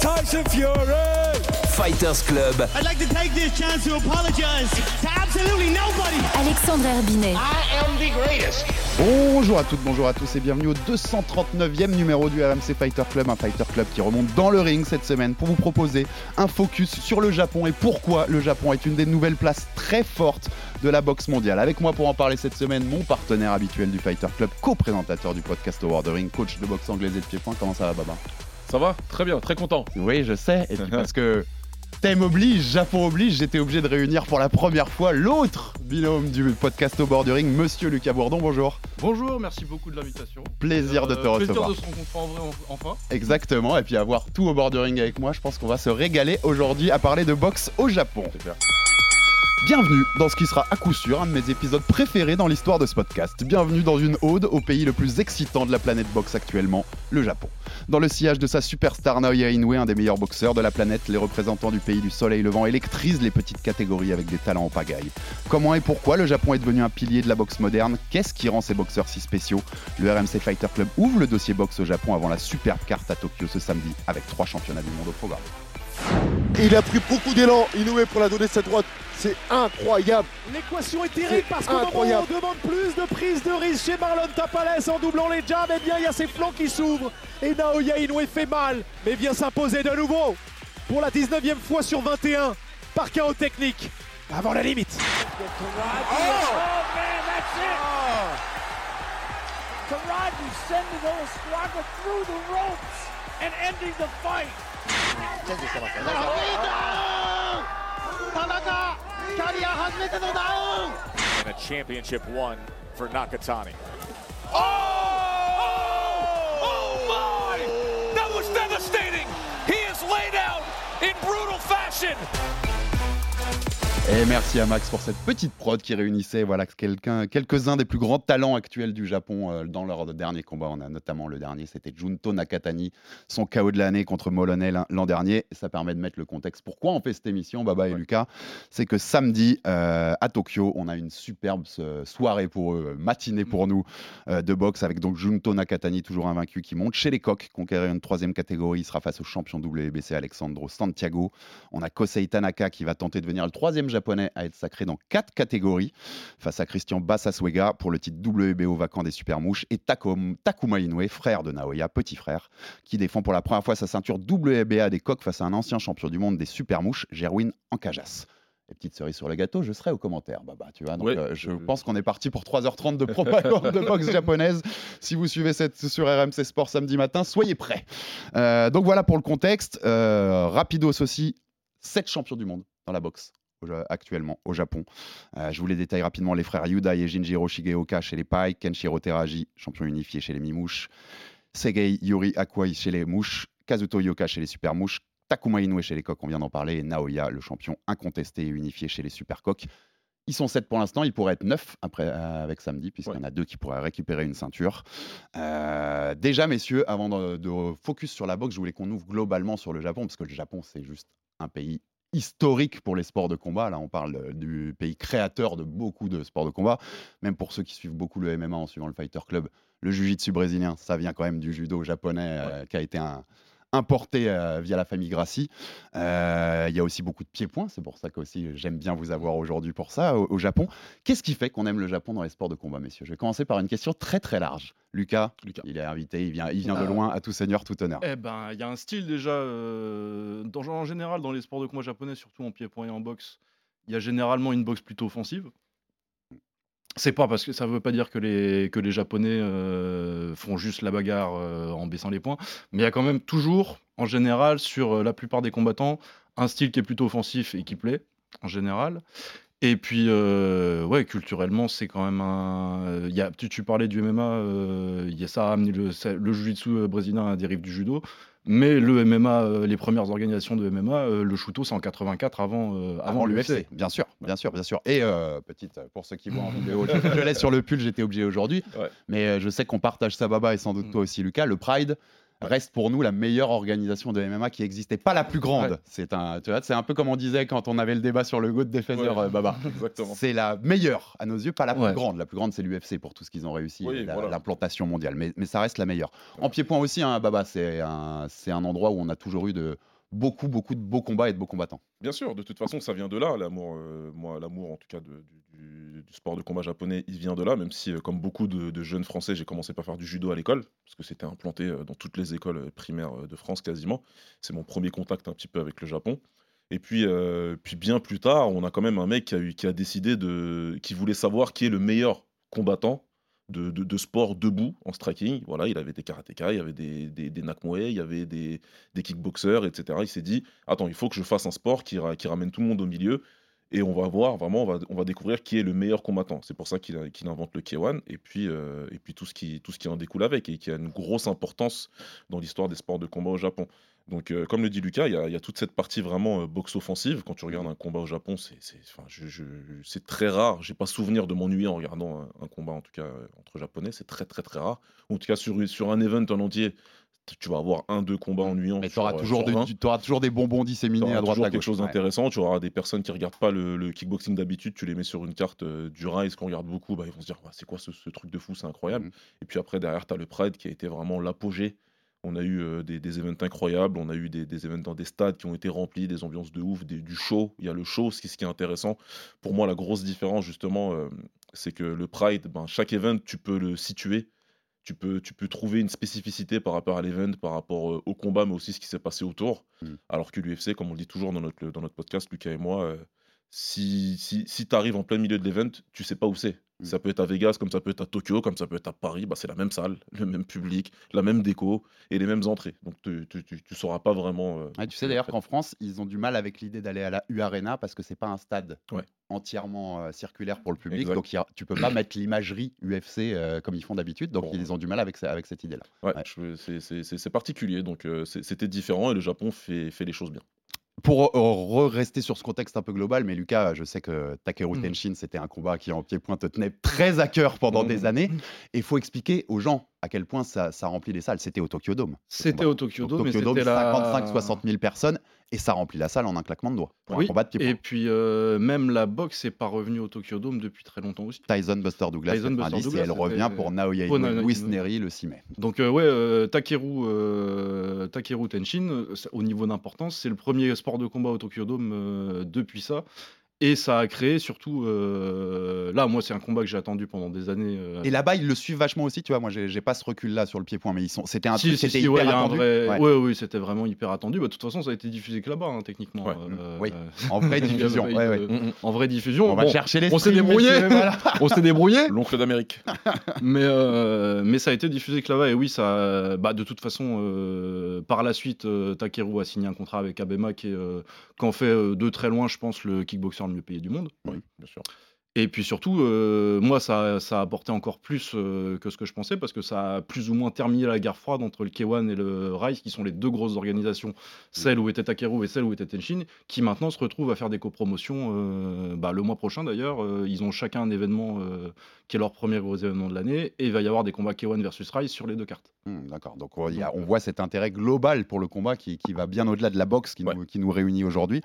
Tyson Fury. Fighters Club, I'd like to take this chance to apologize to absolutely nobody. Alexandre Herbinet. I am the greatest. Bonjour à toutes, bonjour à tous et bienvenue au 239e numéro du RMC Fighter Club, un Fighter Club qui remonte dans le ring cette semaine pour vous proposer un focus sur le Japon et pourquoi le Japon est une des nouvelles places très fortes de la boxe mondiale. Avec moi pour en parler cette semaine, mon partenaire habituel du Fighter Club, co-présentateur du podcast the Ring, coach de boxe anglaise et de pied-point. Comment ça va, Baba? Ça va Très bien, très content. Oui, je sais, et puis parce que thème oblige, Japon oblige, j'étais obligé de réunir pour la première fois l'autre binôme du podcast Over the Ring, Monsieur Lucas Bourdon. Bonjour. Bonjour, merci beaucoup de l'invitation. Plaisir de te Euh, recevoir. Plaisir de se rencontrer en vrai en- enfin. Exactement, et puis avoir tout au bordering avec moi, je pense qu'on va se régaler aujourd'hui à parler de boxe au Japon. Bienvenue dans ce qui sera à coup sûr un de mes épisodes préférés dans l'histoire de ce podcast. Bienvenue dans une ode au pays le plus excitant de la planète boxe actuellement, le Japon. Dans le sillage de sa superstar Naoya Inoue, un des meilleurs boxeurs de la planète, les représentants du pays du soleil levant électrisent les petites catégories avec des talents en pagaille. Comment et pourquoi le Japon est devenu un pilier de la boxe moderne? Qu'est-ce qui rend ces boxeurs si spéciaux? Le RMC Fighter Club ouvre le dossier boxe au Japon avant la superbe carte à Tokyo ce samedi avec trois championnats du monde au programme. Il a pris beaucoup d'élan, Inoue pour la donner cette droite. C'est incroyable. L'équation est terrible parce qu'au moment où incroyable. on demande plus de prise de risque chez Marlon Tapales en doublant les jabs, eh bien il y a ses flancs qui s'ouvrent et Naoya Inoue fait mal mais vient s'imposer de nouveau pour la 19e fois sur 21 par chaos technique avant la limite. チェンジしてますよね田中キャリア初めてのダウン And a championship won for Nakatani. Oh! Oh! oh my! That was devastating! He is laid out in brutal fashion. Et merci à Max pour cette petite prod qui réunissait voilà, quelqu'un- quelques-uns des plus grands talents actuels du Japon euh, dans leur dernier combat. On a notamment le dernier, c'était Junto Nakatani, son KO de l'année contre Moloney l'an- l'an dernier. Ça permet de mettre le contexte. Pourquoi on fait cette émission, Baba et Lucas? C'est que samedi, euh, à Tokyo, on a une superbe euh, soirée pour eux, matinée pour nous euh, de boxe avec donc Junto Nakatani, toujours invaincu, qui monte chez les coqs, conquérir une troisième catégorie. Il sera face au champion WBC Alexandro Santiago. On a Kosei Tanaka qui va tenter de devenir le troisième japonais à être sacré dans quatre catégories face à Christian Bassaswega pour le titre WBO vacant des super mouches et Takom- Takuma Inoue, frère de Naoya, petit frère, qui défend pour la première fois sa ceinture WBA des coqs face à un ancien champion du monde des super mouches, Gerwin Ankajas. Et petite cerise sur le gâteau, je serai aux commentaires, Baba, tu vois. Donc, Ouais. euh, je pense qu'on est parti pour 3h30 de propagande de boxe japonaise. Si vous suivez cette sur RMC Sport samedi matin, soyez prêts. Euh, donc voilà pour le contexte. Euh, rapidos aussi, 7 champions du monde dans la boxe actuellement au Japon. Euh, je vous les détaille rapidement les frères Yuda et Jinjiro Shigeoka chez les Pai, Kenshiro Teraji, champion unifié chez les Mimouches, Segei Yuri Akwai chez les Mouches, Kazuto Yoka chez les Super Mouches, Takuma Inoue chez les Coqs, on vient d'en parler, et Naoya, le champion incontesté et unifié chez les Super Coqs. Ils sont 7 pour l'instant, ils pourraient être 9 après, euh, avec samedi, puisqu'il y en a deux qui pourraient récupérer une ceinture. Euh, déjà, messieurs, avant de, de focus sur la boxe, je voulais qu'on ouvre globalement sur le Japon, parce que le Japon, c'est juste un pays historique pour les sports de combat. Là, on parle euh, du pays créateur de beaucoup de sports de combat. Même pour ceux qui suivent beaucoup le MMA en suivant le Fighter Club, le jiu-jitsu brésilien, ça vient quand même du judo japonais euh, qui a été un- importé euh, via la famille Gracie. Euh, Il y a aussi beaucoup de pieds-points, c'est pour ça que aussi j'aime bien vous avoir aujourd'hui pour ça au, au Japon. Qu'est-ce qui fait qu'on aime le Japon dans les sports de combat, messieurs? Je vais commencer par une question très très large. Lucas, il est invité, il vient, il vient de loin, à tout seigneur, tout honneur. Eh ben, il y a un style déjà, euh, dans, en général, dans les sports de combat japonais, surtout en pied-point et en boxe, il y a généralement une boxe plutôt offensive. C'est pas parce que ça veut pas dire que les, que les Japonais euh, font juste la bagarre euh, en baissant les poings, mais il y a quand même toujours, en général, sur euh, la plupart des combattants, un style qui est plutôt offensif et qui plaît, en général. Et puis, ouais, culturellement, c'est quand même un. tu, tu parlais du MMA, il y a ça le, le jiu-jitsu brésilien dérive du judo. Mais le MMA, euh, les premières organisations de MMA, euh, le Shooto, c'est en 84 avant, euh, avant, Avant l'UFC. l'UFC, bien sûr, bien sûr, bien sûr. Et euh, petite, pour ceux qui voient en vidéo, je, je laisse sur le pull, j'étais obligé aujourd'hui. Ouais. Mais je sais qu'on partage ça, Baba, et sans doute Mm. toi aussi, Lucas. Le Pride reste pour nous la meilleure organisation de MMA qui existait, pas la plus grande. Ouais. C'est un, tu vois, c'est un peu comme on disait quand on avait le débat sur le GOAT Defender, Ouais. euh, Baba. C'est la meilleure à nos yeux, pas la plus Ouais. grande. La plus grande, c'est l'UFC pour tout ce qu'ils ont réussi, Oui, voilà. l'implantation mondiale. Mais, mais ça reste la meilleure. En pied-point aussi, hein, Baba, c'est un, c'est un endroit où on a toujours eu de beaucoup, beaucoup de beaux combats et de beaux combattants. Bien sûr, de toute façon, ça vient de là, l'amour. euh, moi, l'amour, en tout cas, de- du, du- sport de combat japonais, il vient de là, même si, euh, comme beaucoup de, jeunes Français, j'ai commencé par faire du judo à l'école, parce que c'était implanté euh, dans toutes les écoles euh, primaires de France quasiment. C'est mon premier contact un petit peu avec le Japon. Et puis, puis bien plus tard, on a quand même un mec qui a, décidé de. qui voulait savoir qui est le meilleur combattant de, de- sport debout en striking. Voilà, il avait des karatékas, il y avait des, des, nakmoe, il y avait des, des kickboxers, etc. Il s'est dit attends, il faut que je fasse un sport qui ramène tout le monde au milieu. Et on va voir, vraiment, on va, on va découvrir qui est le meilleur combattant. C'est pour ça qu'il invente le K1 et puis, euh, et puis tout, ce qui, tout ce qui en découle avec et qui a une grosse importance dans l'histoire des sports de combat au Japon. Donc, euh, comme le dit Lucas, il y, y a toute cette partie vraiment euh, boxe offensive. Quand tu regardes un combat au Japon, c'est très rare. J'ai pas souvenir de m'ennuyer en regardant un, un combat, en tout cas euh, entre japonais. C'est très, très, très rare. En tout cas, sur, sur un event en entier, tu- vas avoir un, deux combats ennuyants. Mais tu auras euh, toujours, sur de- 20. tu auras toujours des bonbons disséminés à droite à quelque gauche. chose Ouais. d'intéressant. Tu auras des personnes qui regardent pas le, le kickboxing d'habitude, tu les mets sur une carte euh, du Rise qu'on regarde beaucoup, bah, ils vont se dire Bah, c'est quoi ce, ce truc de fou, c'est incroyable. Mhm. Et puis après, derrière, tu as le Pride qui a été vraiment l'apogée. On a eu euh, des, des événements incroyables, on a eu des, des événements dans des stades qui ont été remplis, des ambiances de ouf, des- du show. Il y a le show, ce qui, ce qui est intéressant. Pour moi, la grosse différence, justement, euh, c'est que le Pride, ben, chaque event, tu peux le situer. Tu peux, tu peux trouver une spécificité par rapport à l'event, par rapport euh, au combat, mais aussi ce qui s'est passé autour. Mm. Alors que l'UFC, comme on le dit toujours dans notre, dans notre podcast, Lucas et moi, euh, si, si, si tu arrives en plein milieu de l'event, tu sais pas où c'est. Ça peut être à Vegas, comme ça peut être à Tokyo, comme ça peut être à Paris, bah, c'est la même salle, le même public, la même déco et les mêmes entrées. Donc tu, tu, tu, tu sauras pas vraiment. euh, tu sais d'ailleurs qu'en France, ils ont du mal avec l'idée d'aller à la U Arena parce que c'est pas un stade Ouais. entièrement euh, circulaire pour le public. Exact. Donc y a- tu peux pas mettre l'imagerie UFC euh, comme ils font d'habitude. Donc Bon. ils ont du mal avec, avec cette idée-là. ouais, c'est- particulier, donc c'était différent et le Japon fait, fait les choses bien. Pour euh, re- rester sur ce contexte un peu global, mais Lucas, je sais que Takeru Mm. Tenshin, c'était un combat qui en pied-point te tenait très à cœur pendant Mm. des années. Et il faut expliquer aux gens à quel point ça, ça remplit les salles. C'était au Tokyo Dome. C'était au Tokyo Dome, mais c'était la... 55-60 000 personnes et ça remplit la salle en un claquement de doigts. Pour un Oui, combat de pied-point. et puis euh, même la boxe n'est pas revenue au Tokyo Dome depuis très longtemps aussi. Tyson Buster Douglas, Tyson, Buster 90, Douglas, et elle revient pour Naoya Inoue, Louis. Neri le 6 mai. Donc euh, ouais, euh, Takeru, euh, Takeru Tenshin, euh, au niveau d'importance, c'est le premier sport de combat au Tokyo Dome depuis ça. Et ça a créé surtout... euh, là, moi, c'est un combat que j'ai attendu pendant des années. euh, Et là-bas, ils le suivent vachement aussi, tu vois. Moi, j'ai pas ce recul-là sur le pied-point, mais ils sont. C'était un Si, truc si, qui était si, hyper ouais, attendu. vrai- Ouais. ouais, oui, c'était vraiment hyper attendu. Bah, de toute façon, ça a été diffusé que là-bas, hein, techniquement. Ouais. euh, Oui. euh, En vraie diffusion. de- ouais. En vraie diffusion. On va chercher les on s'est débrouillé. voilà. on s'est débrouillé. L'oncle d'Amérique. mais, euh, mais ça a été diffusé que là-bas. Et oui, ça, bah, de toute façon, euh, par la suite, euh, Takeru a signé un contrat avec Abema qui est, euh, qui en fait euh, de très loin, je pense, le kickboxer le mieux payé du monde. Oui, bien sûr. Et puis surtout, euh, moi, ça, ça a apporté encore plus euh, que ce que je pensais, parce que ça a plus ou moins terminé la guerre froide entre le K1 et le Rise, qui sont les deux grosses organisations, celle où était Takeru et celle où était Tenshin, qui maintenant se retrouvent à faire des copromotions. euh, bah, le mois prochain, d'ailleurs, euh, ils ont chacun un événement qui est leur premier gros événement de l'année, et il va y avoir des combats K1 versus Rise sur les deux cartes. Hum, D'accord. Donc, on, il y a- on voit cet intérêt global pour le combat qui, qui va bien au-delà de la boxe qui, Ouais. nous, qui nous réunit aujourd'hui.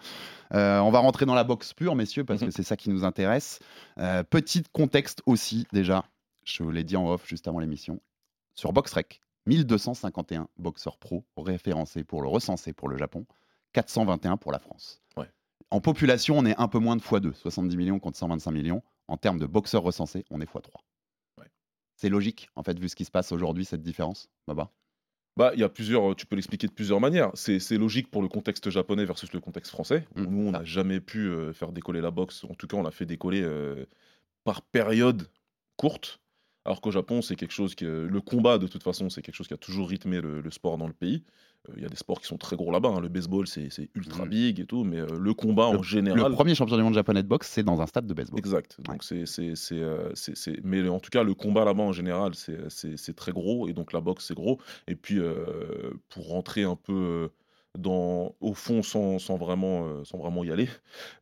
Euh, on va rentrer dans la boxe pure, messieurs, parce Mhm. que c'est ça qui nous intéresse. Euh, petit contexte aussi, déjà. Je vous l'ai dit en off juste avant l'émission. Sur BoxRec, 1251 boxeurs pro référencés pour le recensé pour le Japon, 421 pour la France. Ouais. En population, on est un peu moins de x2, 70 millions contre 125 millions. En termes de boxeurs recensés, on est x3. C'est logique, en fait, vu ce qui se passe aujourd'hui, cette différence, Baba? Bah, il y a plusieurs, tu peux l'expliquer de plusieurs manières. C'est logique pour le contexte japonais versus le contexte français. Mm. Nous, on n'a jamais pu euh, faire décoller la boxe. En tout cas, on l'a fait décoller euh, par période courte. Alors qu'au Japon, c'est quelque chose que le combat, de toute façon, c'est quelque chose qui a toujours rythmé le, le sport dans le pays. Euh, Il y a des sports qui sont très gros là-bas. hein. Le baseball, c'est ultra Mhm. big et tout, mais euh, le combat Le- en général. Le premier champion du monde japonais de boxe, c'est dans un stade de baseball. Exact. Donc c'est euh, c'est- mais en tout cas le combat là-bas en général c'est très gros et donc la boxe c'est gros et puis euh, pour rentrer un peu dans au fond sans, sans vraiment sans vraiment y aller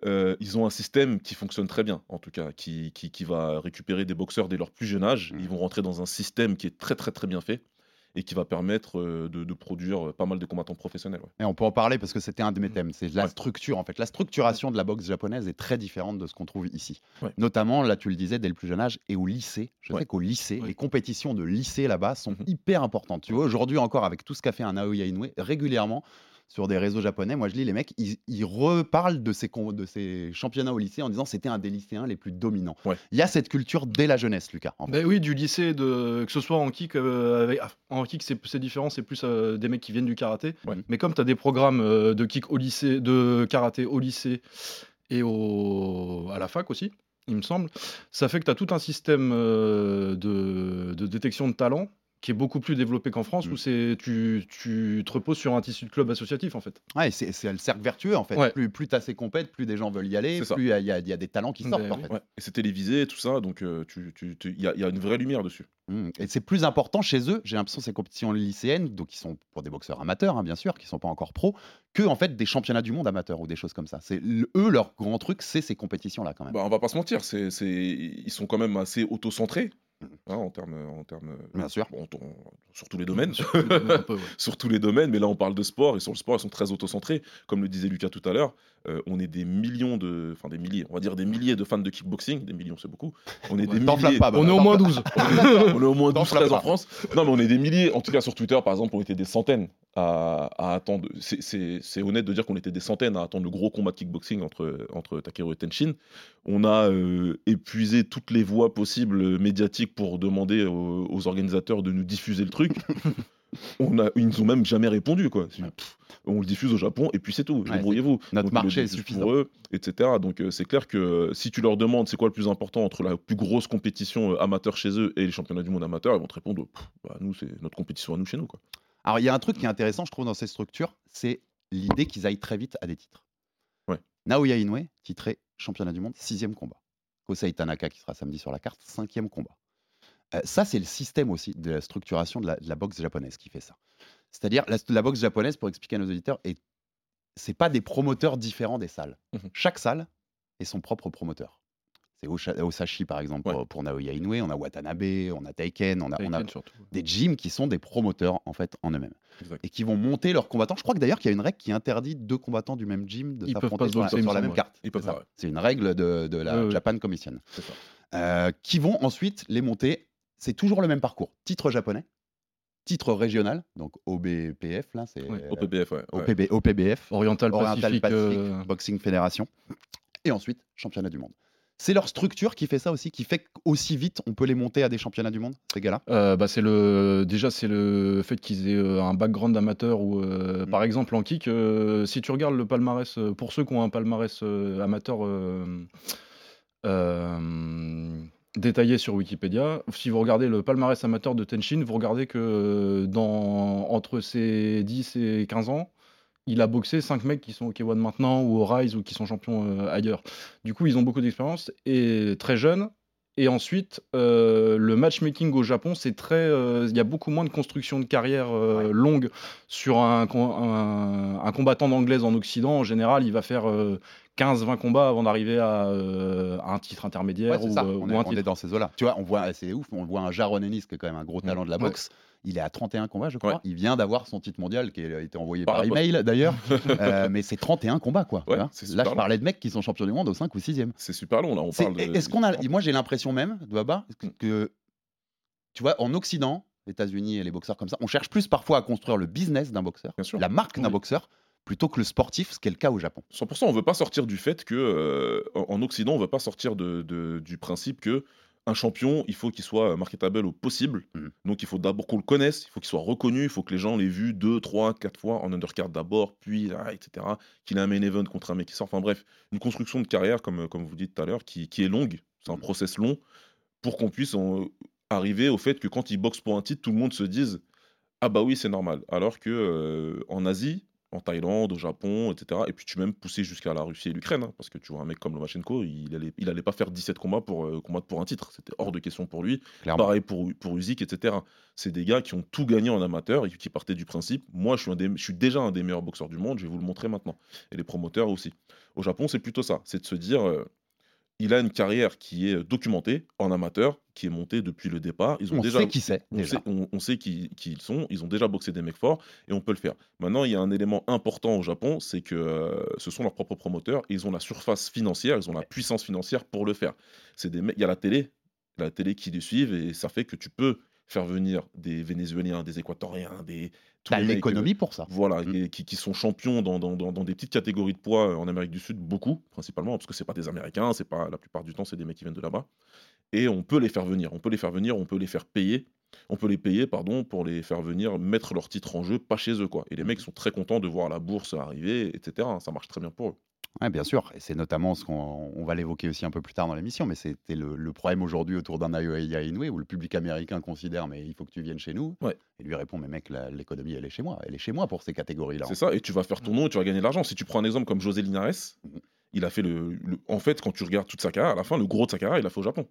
euh, ils ont un système qui fonctionne très bien en tout cas qui, qui, qui va récupérer des boxeurs dès leur plus jeune âge Mhm. ils vont rentrer dans un système qui est très très très bien fait et qui va permettre euh, de, de produire pas mal de combattants professionnels ouais. Et on peut en parler parce que c'était un de mes Mhm. thèmes. C'est la Ouais. structure, en fait. La structuration de la boxe japonaise est très différente de ce qu'on trouve ici. Ouais. Notamment, là, tu le disais, dès le plus jeune âge et au lycée. Je sais qu'au lycée, les compétitions de lycée là-bas sont Mhm. hyper importantes. Tu vois, aujourd'hui encore, avec tout ce qu'a fait un Naoya Inoue, régulièrement, sur des réseaux japonais, moi je lis les mecs, ils, ils reparlent de ces, de ces championnats au lycée en disant c'était un des lycéens les plus dominants. Ouais. Il y a cette culture dès la jeunesse, Lucas. en fait. Ben oui, du lycée, de, que ce soit en kick, euh, avec- ah, en kick c'est c'est différent, c'est plus euh, des mecs qui viennent du karaté. Ouais. Mais comme tu as des programmes euh, de kick au lycée, de karaté au lycée et au, à la fac aussi, il me semble, ça fait que tu as tout un système euh, de, de détection de talent qui est beaucoup plus développé qu'en France, Mm. où c'est tu, tu te reposes sur un tissu de club associatif en fait. Ouais, c'est c'est le cercle vertueux en fait. Ouais. Plus, plus tu as ces compètes, plus des gens veulent y aller, C'est ça. plus il y, a- il y a- il y a des talents qui sortent Ben en oui. fait. Ouais. et c'est télévisé tout ça donc euh, tu tu- tu- il y, a- il y a une vraie lumière dessus Mm. Et c'est plus important chez eux, j'ai l'impression, ces compétitions lycéennes, donc qui sont pour des boxeurs amateurs, hein, bien sûr, qui sont pas encore pros, que en fait des championnats du monde amateurs ou des choses comme ça. C'est eux leur grand truc, c'est ces compétitions-là quand même. Bah, on va pas se mentir, c'est, c'est, ils sont quand même assez auto-centrés hein, en termes, en termes, Bien sûr. bon, on- sur tous les domaines, Un peu, ouais. sur tous les domaines. Mais là, on parle de sport et sur le sport, ils sont très auto-centrés. Comme le disait Lucas tout à l'heure, euh, on est des millions de, enfin des milliers, on va dire des milliers de fans de kickboxing. Des millions, c'est beaucoup. On est des milliers. pas, bah, On est au moins 12. on est au moins 12 T'enflamme 13 en. France. Non, mais on est des milliers. En tout cas, sur Twitter, par exemple, on était des centaines à, à attendre. C'est- honnête de dire qu'on était des centaines à attendre le gros combat de kickboxing entre, entre Takeru et Tenshin. On a euh, épuisé toutes les voies possibles médiatiques pour demander aux, aux organisateurs de nous diffuser le truc. On a, ils nous ont même jamais répondu. Quoi. Pff, on le diffuse au Japon et puis c'est tout. Ouais, Débrouillez-vous. Notre Donc, marché est suffisant. Pour eux, etc. Donc euh, c'est clair que euh, si tu leur demandes c'est quoi le plus important entre la plus grosse compétition euh, amateur chez eux et les championnats du monde amateur, ils vont te répondre Pff, bah, nous c'est notre compétition à nous chez nous. Quoi. Alors il y a un truc qui est intéressant, je trouve, dans ces structures, c'est l'idée qu'ils aillent très vite à des titres. Ouais. Naoya Inoue, titré championnat du monde, sixième combat. Kosei Tanaka, qui sera samedi sur la carte, cinquième combat. Euh, ça, c'est le système aussi de la structuration de la, de la boxe japonaise qui fait ça. C'est-à-dire, la, la boxe japonaise, pour expliquer à nos auditeurs, est, c'est pas des promoteurs différents des salles. Mhm. Chaque salle est son propre promoteur. C'est Osashi, par exemple, Ouais. pour, pour Naoya Inoue. On a Watanabe, on a Taiken, on a, on des gyms qui sont des promoteurs, en fait, en eux-mêmes et qui vont monter leurs combattants. Je crois que d'ailleurs qu'il y a une règle qui interdit deux combattants du même gym de s'affronter sur, sur la même ouais. carte. C'est une règle de, de la. Japan Commission. Euh, qui vont ensuite les monter. C'est toujours le même parcours. Titre japonais, titre régional, donc OBPF, là, c'est ouais. OPBF, Oriental, Oriental Pacific. Pacific euh, Boxing Fédération, et ensuite championnat du monde. C'est leur structure qui fait ça aussi, qui fait qu'aussi vite on peut les monter à des championnats du monde, ces gars-là? Euh, bah, c'est le déjà c'est le fait qu'ils aient euh, un background amateur ou euh, Mm. par exemple en kick euh, si tu regardes le palmarès pour ceux qui ont un palmarès euh, amateur euh, euh, détaillé sur Wikipédia si vous regardez le palmarès amateur de Tenshin vous regardez que euh, dans entre ses 10 et 15 ans il a boxé 5 mecs qui sont au K1 maintenant ou au Rise ou qui sont champions euh, ailleurs. Du coup, ils ont beaucoup d'expérience et très jeunes. Et ensuite, euh, le matchmaking au Japon, c'est très. euh, Il y a beaucoup moins de construction de carrière longue sur un, un, un combattant d'anglaise en Occident. En général, il va faire 15-20 combats avant d'arriver à, euh, à un titre intermédiaire Ouais, ou, ça. euh, on, ou est, un on titre. est dans ces eaux-là. Tu vois, on voit, c'est ouf, on voit un Jaron Ennis qui est quand même un gros talent de la Ouais. boxe. Il est à 31 combats, je crois. Il vient d'avoir son titre mondial qui a été envoyé Par par, email d'ailleurs. Euh, mais c'est 31 combats, quoi. Là, je long. parlais de mecs qui sont champions du monde au 5 ou 6e. C'est super long, là. On parle de- Est-ce qu'on a. Moi, j'ai l'impression même, de Baba, que, Mm. que, tu vois, en Occident, les États-Unis et les boxeurs comme ça, on cherche plus parfois à construire le business d'un boxeur, la marque d'un Oui. boxeur, plutôt que le sportif, ce qui est le cas au Japon. 100%, on veut pas sortir du fait que euh, en en Occident, on veut pas sortir de, de- du principe que un champion, il faut qu'il soit marketable au possible. Mhm. Donc il faut d'abord qu'on le connaisse, il faut qu'il soit reconnu, il faut que les gens l'aient vu deux, trois, quatre fois en undercard d'abord, puis ah, etc. Qu'il ait un main event contre un mec qui sort. Enfin bref, une construction de carrière, comme, comme vous dites tout à l'heure, qui, qui est longue. C'est un Mhm. process long pour qu'on puisse en- arriver au fait que quand il boxe pour un titre, tout le monde se dise Ah bah oui, c'est normal. Alors que euh, en Asie, en Thaïlande, au Japon, etc. Et puis tu même pousser jusqu'à la Russie et l'Ukraine, hein, parce que tu vois un mec comme Lomachenko, il allait, il allait pas faire 17 combats pour euh, combattre pour un titre. C'était hors de question pour lui. Clairement. Pareil pour pour Usyk, etc. C'est des gars qui ont tout gagné en amateur et qui partaient du principe. Moi, je suis un des, je suis déjà un des meilleurs boxeurs du monde. Je vais vous le montrer maintenant. Et les promoteurs aussi. Au Japon, c'est plutôt ça. C'est de se dire. euh, il a une carrière qui est documentée en amateur, qui est montée depuis le départ. Ils ont On déjà, sait qui c'est, on déjà. sait, on- on sait qui, qui ils sont. Ils ont déjà boxé des mecs forts et on peut le faire. Maintenant, il y a un élément important au Japon, c'est que euh, ce sont leurs propres promoteurs et ils ont la surface financière, ils ont la puissance financière pour le faire. C'est des mecs- il y a la télé, la télé qui les suivent et ça fait que tu peux faire venir des Vénézuéliens, des Équatoriens, des T'as l'économie euh, pour ça. Voilà, Mm. et qui, qui sont champions dans, dans- dans- dans des petites catégories de poids euh, en Amérique du Sud, beaucoup, principalement, parce que c'est pas des Américains, c'est pas la plupart du temps, c'est des mecs qui viennent de là-bas. Et on peut les faire venir, on peut les faire venir, on peut les faire payer, on peut les payer, pardon, pour les faire venir mettre leur titre en jeu, pas chez eux, quoi. Et les mecs sont très contents de voir la bourse arriver, etc. Ça marche très bien pour eux. Ouais, bien sûr. Et c'est notamment ce qu'on on va l'évoquer aussi un peu plus tard dans l'émission, mais c'était le, le problème aujourd'hui autour d'un Naoya Inoue où le public américain considère mais il faut que tu viennes chez nous. Ouais. Et lui répond mais mec, la- l'économie elle est chez moi, elle est chez moi pour ces catégories-là. C'est ça, et tu vas faire ton nom, et tu vas gagner de l'argent. Si tu prends un exemple comme José Linares, Mhm. il a fait le, le- En fait, quand tu regardes toute sa carrière, à la fin, le gros de sa carrière, il l'a fait au Japon.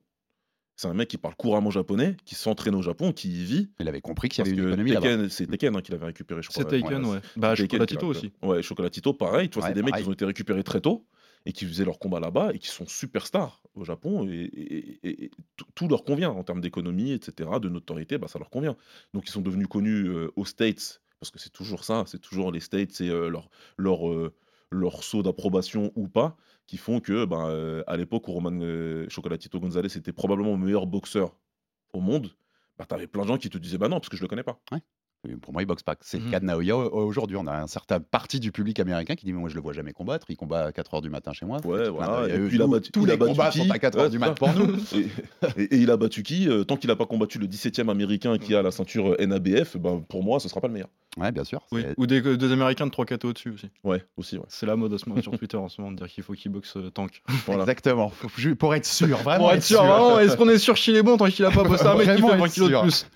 C'est un mec qui parle couramment japonais, qui s'entraîne au Japon, qui y vit. Il avait compris qu'il y avait une économie là-bas. Tekken, c'est Tekken hein, qu'il avait récupéré, je crois. C'est Taken, ouais. Bah, Taken Chocolatito aussi. Ouais, Chocolatito, pareil. Tu vois, Ouais, c'est des mecs qui ont été récupérés très tôt et qui faisaient leur combat là-bas et qui sont superstars au Japon. Et, et- et- et tout- tout leur convient en termes d'économie, etc., de notoriété, bah, ça leur convient. Donc, ils sont devenus connus euh, aux States, parce que c'est toujours ça, c'est toujours les States, c'est euh, leur, leur, euh, leur saut d'approbation ou pas, qui font que, bah, euh, à l'époque où Roman euh, Chocolatito Gonzalez était probablement le meilleur boxeur au monde, bah, t'avais plein de gens qui te disaient bah non, parce que je le connais pas. Pour moi, il boxe pas. C'est le Mhm. cas de Naoya au- aujourd'hui. On a un certain parti du public américain qui dit mais moi je le vois jamais combattre. Il combat à 4h du matin chez moi. Ouais, voilà. Et puis il a Tous- les combats qui sont à 4h Ouais, du matin pour nous. et, et- et il a battu qui Euh, Tant qu'il n'a pas combattu le 17e américain qui a la ceinture euh, NABF, ben, pour moi, ce sera pas le meilleur. Ouais, bien sûr. Ou des, des Américains de 3 KT au-dessus aussi. Ouais, aussi, ouais. C'est la mode à ce moment sur Twitter en ce moment de dire qu'il faut qu'il boxe euh, tank. Voilà. Exactement. Pour être sûr, vraiment. Pour être sûr, vraiment, est-ce qu'on est sûr qu'il est bon tant qu'il a pas bossé un mec qui fait être 20 kilos de plus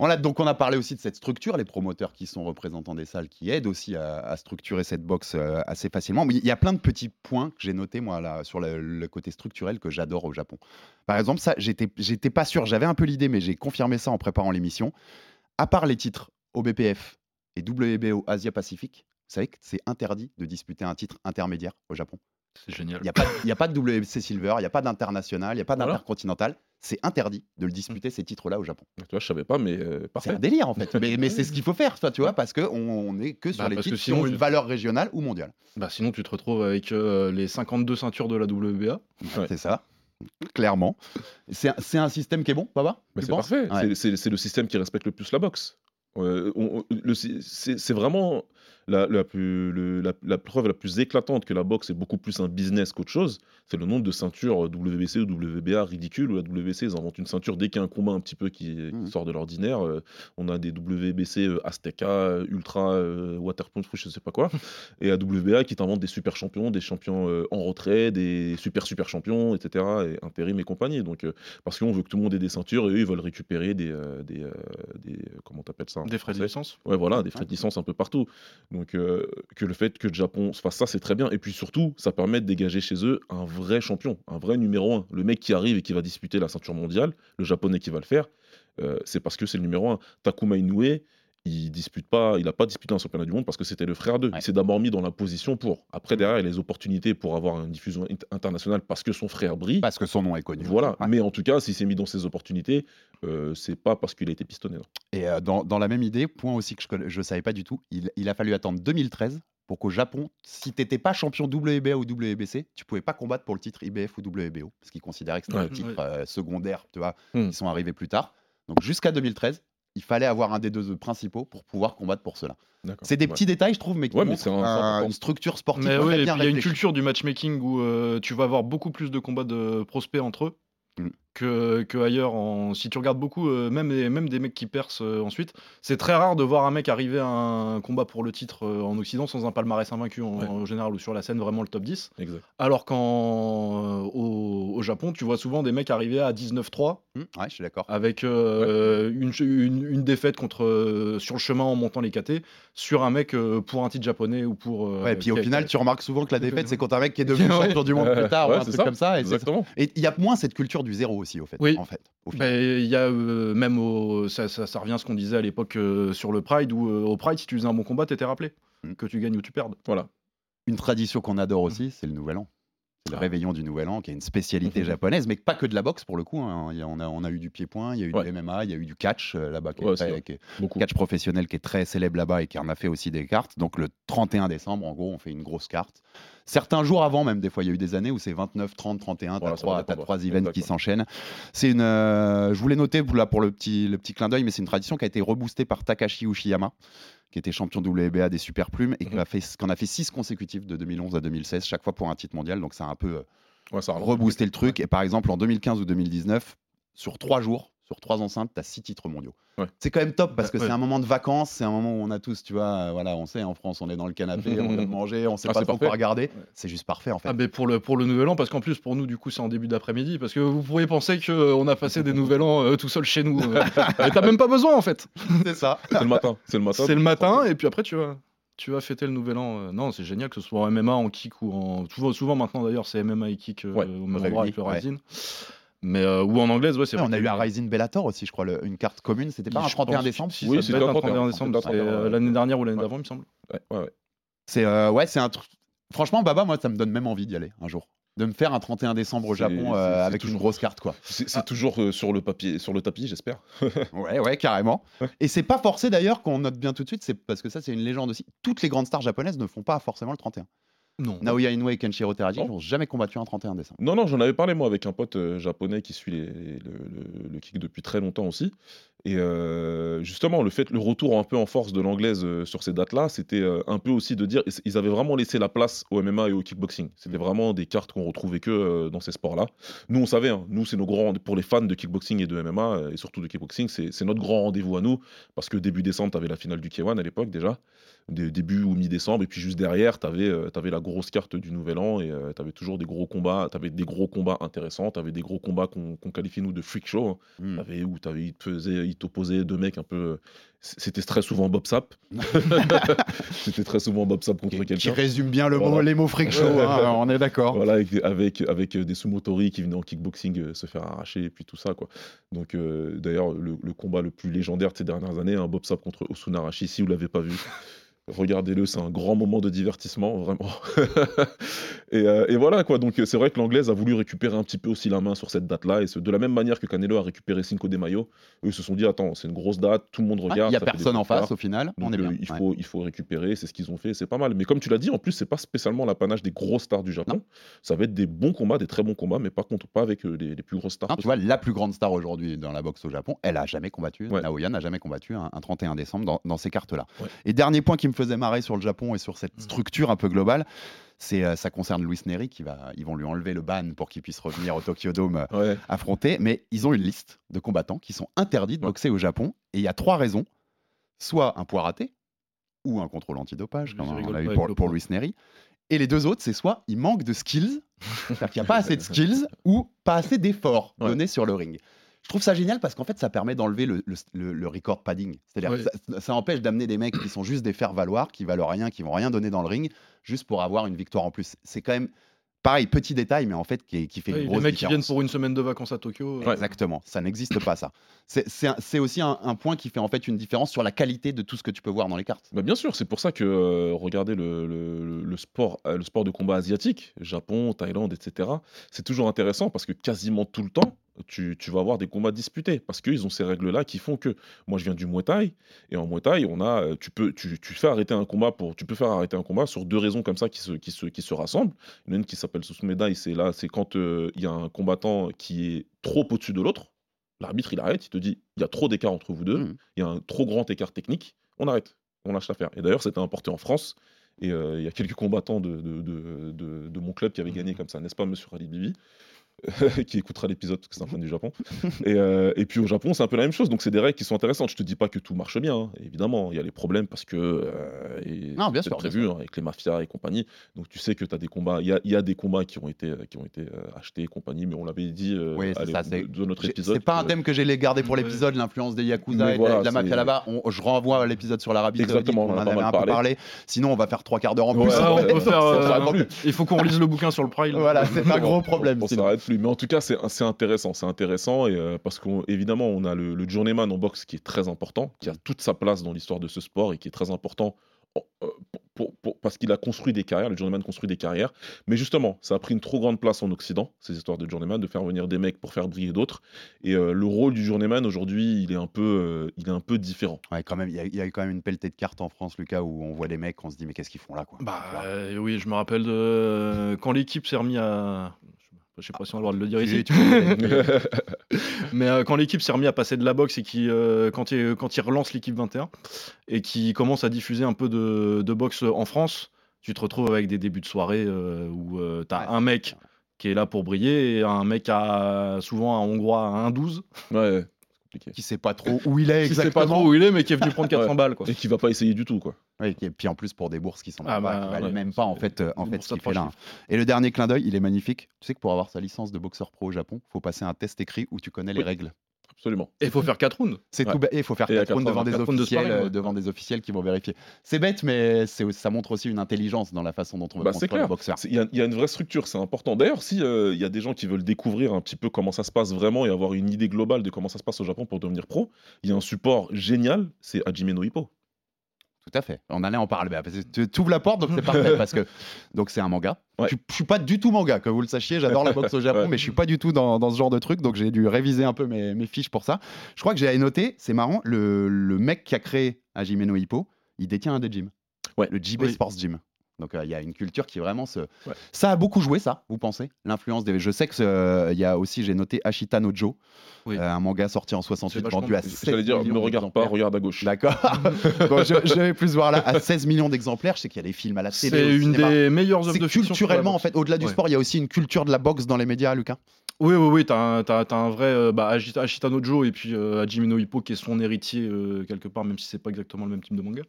On a, donc on a parlé aussi de cette structure, les promoteurs qui sont représentants des salles, qui aident aussi à, à structurer cette boxe euh, assez facilement. Mais il y a plein de petits points que j'ai notés moi là sur le, le côté structurel que j'adore au Japon. Par exemple, ça, j'étais, pas sûr, j'avais un peu l'idée, mais j'ai confirmé ça en préparant l'émission. À part les titres OBPF et WBO Asia Pacifique, vous savez que c'est interdit de disputer un titre intermédiaire au Japon. C'est génial. Il n'y a, a pas de WBC Silver, il n'y a pas d'international, il n'y a pas d'intercontinental. C'est interdit de le disputer ces titres-là au Japon. Tu vois, je savais pas, mais euh, C'est un délire en fait. Mais, mais c'est ce qu'il faut faire, toi, tu vois, parce qu'on on est que sur Bah, les titres qui sinon, ont une valeur régionale ou mondiale. Bah, sinon, tu te retrouves avec euh, les 52 ceintures de la WBA. Ouais. C'est ça, clairement. C'est un- système qui est bon, Baba? C'est parfait. Ouais. C'est- le système qui respecte le plus la boxe. Euh, c'est vraiment la, la, plus- le- la- la preuve la plus éclatante que la boxe est beaucoup plus un business qu'autre chose. C'est le nombre de ceintures WBC ou WBA ridicules où la WBC ils inventent une ceinture dès qu'il y a un combat un petit peu qui, qui Mhm. sort de l'ordinaire. Euh, on a des WBC euh, Azteca, euh, Ultra, euh, Waterpoint, je sais pas quoi. et à WBA qui t'invente des super champions, des champions euh, en retrait, des super super champions, etc. Et intérim et compagnie. Donc euh, parce qu'on veut que tout le monde ait des ceintures et eux ils veulent récupérer des, euh, des, euh, des euh, comment t'appelles ça Des frais de licence. Ouais, voilà, des frais de licence un peu partout. Donc, euh, que le fait que le Japon fasse ça, c'est très bien. Et puis surtout, ça permet de dégager chez eux un vrai champion, un vrai numéro un. Le mec qui arrive et qui va disputer la ceinture mondiale, le japonais qui va le faire, euh, c'est parce que c'est le numéro un. Takuma Inoue, il dispute pas, il a pas disputé un championnat du monde parce que c'était le frère d'eux. Ouais. Il s'est d'abord mis dans la position pour. Après, derrière, il a les opportunités pour avoir une diffusion int- internationale parce que son frère brille. Parce que son nom est connu. Voilà, Ouais. mais en tout cas, s'il s'est mis dans ses opportunités, euh, c'est pas parce qu'il a été pistonné. non. Et euh, dans, dans la même idée, point aussi que je ne savais pas du tout, il, il a fallu attendre 2013 pour qu'au Japon, si tu n'étais pas champion WBA ou WBC, tu pouvais pas combattre pour le titre IBF ou WBO, parce qu'ils considéraient que c'était Ouais. un titre Ouais. euh, secondaire, tu vois, Hmm. ils sont arrivés plus tard. Donc jusqu'à 2013, il fallait avoir un des deux principaux pour pouvoir combattre pour cela. C'est des Ouais. petits détails, je trouve, mais qui Ouais, mais montrent un- un- une structure sportive ouais, il y a une culture du matchmaking où euh, tu vas avoir beaucoup plus de combats de prospects entre eux Mm. Que, que ailleurs. En... Si tu regardes beaucoup, euh, même, des- même des mecs qui percent euh, ensuite, c'est très rare de voir un mec arriver à un combat pour le titre euh, en Occident sans un palmarès invaincu en, Ouais. en général ou sur la scène vraiment le top 10. Exact. Alors qu'au au Japon, tu vois souvent des mecs arriver à 19-3 Hum, ouais, je suis d'accord. avec une, une, une défaite contre, sur le chemin en montant les KT sur un mec pour un titre japonais ou pour. Ouais, et puis au final, tu remarques souvent que la défaite, c'est contre un mec qui est devenu champion du monde plus tard ou un truc ça, comme ça. Et il y a moins cette culture du zéro aussi, au fait. Oui. En fait Il y a euh, même au- ça, ça, ça revient à ce qu'on disait à l'époque euh, sur le Pride où euh, au Pride si tu faisais un bon combat t'étais rappelé Mm. que tu gagnes ou tu perdes. Voilà. Une tradition qu'on adore aussi, c'est le Nouvel An. C'est le Ah. réveillon du Nouvel An, qui est une spécialité Mhm. japonaise, mais pas que de la boxe pour le coup. hein. A- on, a, on a eu du pied-point, il y a eu Ouais. du MMA, il y a eu du catch là-bas, Ouais, catch professionnel qui est très célèbre là-bas et qui en a fait aussi des cartes. Donc le 31 décembre, en gros, on fait une grosse carte. Certains jours avant, même des fois, il y a eu des années où c'est 29, 30, 31, Voilà, t'as trois, t'as dépendre. trois events qui s'enchaînent. C'est une, euh, je voulais noter pour, là, pour le petit, le petit clin d'œil, mais c'est une tradition qui a été reboostée par Takashi Ushiyama, qui était champion WBA des super plumes et qui Mhm. a fait, qu'on a fait six consécutifs de 2011 à 2016, chaque fois pour un titre mondial. Donc ça a un peu euh, Ouais, ça rallonge. rebooster le truc. Et par exemple, en 2015 ou 2019, sur trois jours, sur trois enceintes, tu as six titres mondiaux. Ouais. C'est quand même top parce que Ouais. c'est un moment de vacances, c'est un moment où on a tous, tu vois, euh, voilà, on sait, en France, on est dans le canapé, on vient de manger, on sait Ah, pas trop quoi regarder. C'est juste parfait en fait. Ah ben pour le pour le nouvel an parce qu'en plus pour nous du coup c'est en début d'après-midi parce que vous pourriez penser que euh, a passé des nouvel an euh, tout seul chez nous. euh. Et t'as même pas besoin en fait. c'est ça. C'est le matin. C'est le matin. C'est le matin et puis après tu vas tu vas fêter le nouvel an. Non c'est génial que ce soit en MMA, en kick ou en souvent, souvent maintenant d'ailleurs c'est MMA et kick euh, au même endroit avec le ouais. Mais euh, ou en anglaise ouais c'est vrai on a eu un Rising Bellator aussi, je crois, le- une carte commune. C'était pas un Je 31 pense- décembre Si, Oui, c'était un un 31 31 décembre. euh, 31, l'année dernière ou l'année d'avant il me semble. Ouais, ouais, ouais. C'est euh, ouais, c'est un truc. Franchement, Baba, moi, ça me donne même envie d'y aller un jour. De me faire un 31 décembre au Japon euh, avec une grosse carte, quoi. C'est toujours euh, sur le papier, sur le tapis, j'espère. Ouais, ouais, carrément. Et c'est pas forcé d'ailleurs qu'on note bien tout de suite, c'est parce que ça, c'est une légende aussi. Toutes les grandes stars japonaises ne font pas forcément le 31. Non. Naoya Inoue et Kenshiro Teraji Non. n'ont jamais combattu un 31 décembre. Non, non, j'en avais parlé moi avec un pote euh, japonais qui suit les- le, le- le kick depuis très longtemps aussi. Et euh, justement, le fait, le retour un peu en force de l'anglaise euh, sur ces dates-là, c'était euh, un peu aussi de dire, ils avaient vraiment laissé la place au MMA et au kickboxing. C'était vraiment des cartes qu'on retrouvait que dans ces sports-là. Nous, on savait, hein, nous, c'est nos grands, pour les fans de kickboxing et de MMA, et surtout de kickboxing, c'est notre grand rendez-vous à nous, parce que début décembre, tu avais la finale du K1 à l'époque déjà, des début ou mi-décembre, et puis juste derrière, tu avais, la grosse carte du Nouvel An, et tu avais toujours des gros combats, tu avais des gros combats intéressants, tu avais des gros combats qu'on qu'on qualifie nous de freak show, hein. Où t'avais, il te faisait, il t'opposait deux mecs un peu. C'était très souvent Bob Sap. C'était très souvent Bob Sap contre Qui, qui quelqu'un. résume bien le mot, les mots freak show, hein, on est d'accord. Voilà, avec, avec, avec des sumotori qui venaient en kickboxing euh, se faire arracher et puis tout ça quoi. Donc euh, d'ailleurs le, le combat le plus légendaire de ces dernières années, un Bob Sap contre Osunarashi, si vous l'avez pas vu. Regardez-le, c'est un grand moment de divertissement, vraiment. et, euh, et voilà, quoi. Donc, c'est vrai que l'anglaise a voulu récupérer un petit peu aussi la main sur cette date-là. Et de la même manière que Canelo a récupéré Cinco de Mayo, eux se sont dit Attends, c'est une grosse date, tout le monde Il regarde. n'y a personne en face au final, Donc, on est euh, il, ouais. faut, il faut récupérer, c'est ce qu'ils ont fait, c'est pas mal. Mais comme tu l'as dit, en plus, c'est pas spécialement l'apanage des grosses stars du Japon. Ça va être des bons combats, des très bons combats, mais par contre, pas avec euh, les, les plus grosses stars. Non, tu vois, la plus grande star aujourd'hui dans la boxe au Japon, elle a jamais combattu. Ouais. Naoya n'a jamais combattu un, un 31 décembre dans, dans ces cartes-là. Et dernier point qui me faisait marrer sur le Japon et sur cette Mhm. structure un peu globale, c'est euh, ça concerne Luis Neri qui va, ils vont lui enlever le ban pour qu'il puisse revenir au Tokyo Dome euh, Ouais. affronter. Mais ils ont une liste de combattants qui sont interdits de Ouais. boxer au Japon. Et il y a trois raisons soit un poids raté ou un contrôle antidopage, comme on rigolent a pas eu pour, pour. Luis Neri. Et les deux autres, c'est soit il manque de skills, c'est-à-dire qu'il n'y a pas assez de skills, ou pas assez d'efforts Ouais. donnés sur le ring. Je trouve ça génial parce qu'en fait, ça permet d'enlever le, le, le- le record padding. C'est-à-dire que ça, ça empêche d'amener des mecs qui sont juste des faire-valoir, qui valent rien, qui vont rien donner dans le ring, juste pour avoir une victoire en plus. C'est quand même, pareil, petit détail, mais en fait, qui, qui fait Ouais, une les grosse mecs qui viennent pour une semaine de vacances à Tokyo. euh, Exactement, ça n'existe pas ça. C'est- C'est un- c'est aussi un, un point qui fait en fait une différence sur la qualité de tout ce que tu peux voir dans les cartes. Bah, bien sûr, c'est pour ça que euh, regardez le, le- le sport, euh, le sport de combat asiatique, Japon, Thaïlande, etc. C'est toujours intéressant parce que quasiment tout le temps, tu, tu vas avoir des combats disputés parce qu'ils ont ces règles-là qui font que moi je viens du Muay Thai et en Muay Thai on a, euh, tu peux, tu, tu fais arrêter un combat pour, tu peux faire arrêter un combat sur deux raisons comme ça qui se, qui se, qui se rassemblent. Une qui s'appelle Susumedai, c'est là, c'est quand euh, il y a un combattant qui est trop au-dessus de l'autre. L'arbitre il arrête, il te dit il y a trop d'écart entre vous deux Mhm. il y a un trop grand écart technique, on arrête, on lâche l'affaire. Et d'ailleurs, c'était importé en France. Et euh, il y a quelques combattants de, de, de- de- de mon club qui avaient gagné comme ça, n'est-ce pas, monsieur Ali Bibi? qui écoutera l'épisode parce que c'est un fan du Japon. et, euh, et puis au Japon, c'est un peu la même chose. Donc c'est des règles qui sont intéressantes. Je te dis pas que tout marche bien. hein. Évidemment, il y a les problèmes parce que euh, et Non, bien c'est sûr, bien prévu hein, avec les mafias et compagnie. Donc tu sais que tu as des combats. Il y a, il y a des combats qui ont été euh, qui ont été euh, achetés et compagnie, mais on l'avait dit euh, Oui, l'é- ça. C'est de, de notre épisode. c'est pas un thème que j'ai gardé pour Ouais. l'épisode, l'influence des Yakuza Mais et de la mafia là-bas. Je renvoie à l'épisode sur l'Arabie Saoudite. Exactement, on on en a en pas avait un peu parlé. parlé. Sinon, on va faire trois quarts d'heure en Ouais, plus. ouais, ouais, faire, il faut qu'on relise le bouquin sur le Pride. Voilà, c'est un gros problème. On sinon. s'arrête Mais en tout cas, c'est intéressant. C'est intéressant et, euh, parce qu'évidemment, on a le, le journeyman en boxe qui est très important, qui a toute sa place dans l'histoire de ce sport et qui est très important euh, pour- pour- pour- parce qu'il a construit des carrières. Le journeyman construit des carrières. Mais justement, ça a pris une trop grande place en Occident, ces histoires de journeyman, de faire venir des mecs pour faire briller d'autres. Et euh, le rôle du journeyman aujourd'hui, il est un peu, euh, il est un peu différent. Ouais, quand même, il y, a- il y a eu quand même une pelletée de cartes en France, Lucas, où on voit des mecs, on se dit mais qu'est-ce qu'ils font là quoi? Bah euh, oui, je me rappelle de quand l'équipe s'est remis à. Je sais pas si on a le droit de le dire ici. Mais euh, quand l'équipe s'est remis à passer de la boxe et qui, euh, quand, il, quand il relance l'équipe 21 et qui commence à diffuser un peu de, de boxe en France, tu te retrouves avec des débuts de soirée euh, où tu as Ouais, un mec qui est là pour briller et un mec à souvent un Hongrois à 1,12 Ouais, compliqué. qui sait pas trop où il est qui sait exactement. pas trop où il est mais qui est venu prendre 400 Ouais. balles. Quoi. Et qui va pas essayer du tout, quoi. Et puis en plus pour des bourses qui sont Ah pas, bah, qui valent ouais, même pas en fait, euh, en fait ce qu'il fait là. Et le dernier clin d'œil, il est magnifique. Tu sais que pour avoir sa licence de boxeur pro au Japon, faut passer un test écrit où tu connais les règles. Absolument. Et il faut faire 4 rounds. C'est Ouais. tout. Et il faut faire Et à 4 rounds 80, devant des de officiels, sparring, ouais. devant des officiels qui vont vérifier. C'est bête, mais ça montre aussi une intelligence dans la façon dont on veut Bah, construire le boxeur. Il y, a- il y a une vraie structure, c'est important. D'ailleurs, si euh, il y a des gens qui veulent découvrir un petit peu comment ça se passe vraiment et avoir une idée globale de comment ça se passe au Japon pour devenir pro, il y a un support génial, c'est Hajime no Hippo. Tout à fait. On allait en parler. Bah, tu ouvres la porte, donc c'est parfait. parce que donc c'est un manga. Ouais. Je, je suis pas du tout manga, que vous le sachiez. J'adore la boxe au Japon, Ouais. mais je suis pas du tout dans, dans ce genre de truc. Donc j'ai dû réviser un peu mes, mes fiches pour ça. Je crois que j'ai noté, c'est marrant, le, le mec qui a créé Hajime no Hippo, il détient un des gyms. Ouais. Le JB Oui. Sports Gym. Donc euh, il y a une culture qui vraiment se. Ça a beaucoup joué, ça, vous pensez L'influence des. Je sais que euh, il y a aussi, j'ai noté Ashita no Joe, Oui. euh, un manga sorti en 68, vachement vendu à bien. 7 J'allais dire, millions ne regarde pas, d'exemplaires. regarde à gauche. D'accord. Bon, je, je vais plus voir là à 16 millions d'exemplaires. Je sais qu'il y a des films à la télé. C'est une cinéma. des meilleures œuvres de fiction. culturellement en fait, au-delà du Ouais. sport, il y a aussi une culture de la boxe dans les médias, Lucas. Oui, oui, oui, t'as un, t'as- t'as un vrai euh, bah, Ashita, et puis euh, Hajime no Hippo qui est son héritier euh, quelque part, même si c'est pas exactement le même type de manga.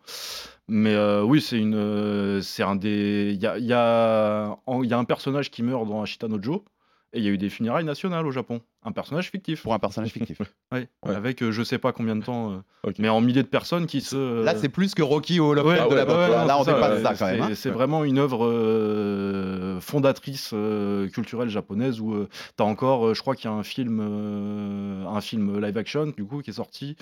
Mais euh, oui, c'est une, euh, c'est un des, il y a, il y, a, y a un personnage qui meurt dans Ashita no Joe et il y a eu des funérailles nationales au Japon, un personnage fictif, Pour un personnage fictif. Ouais. avec euh, je sais pas combien de temps, euh, mais en milliers de personnes qui se. Là, c'est plus que Rocky au Hall of Ouais, Fame de ouais, la ouais, là, on c'est dépasse ça quand même. c'est- hein. C'est vraiment une œuvre euh, fondatrice euh, culturelle japonaise où tu as encore, euh, je crois qu'il y a un film, euh, un film live action du coup qui est sorti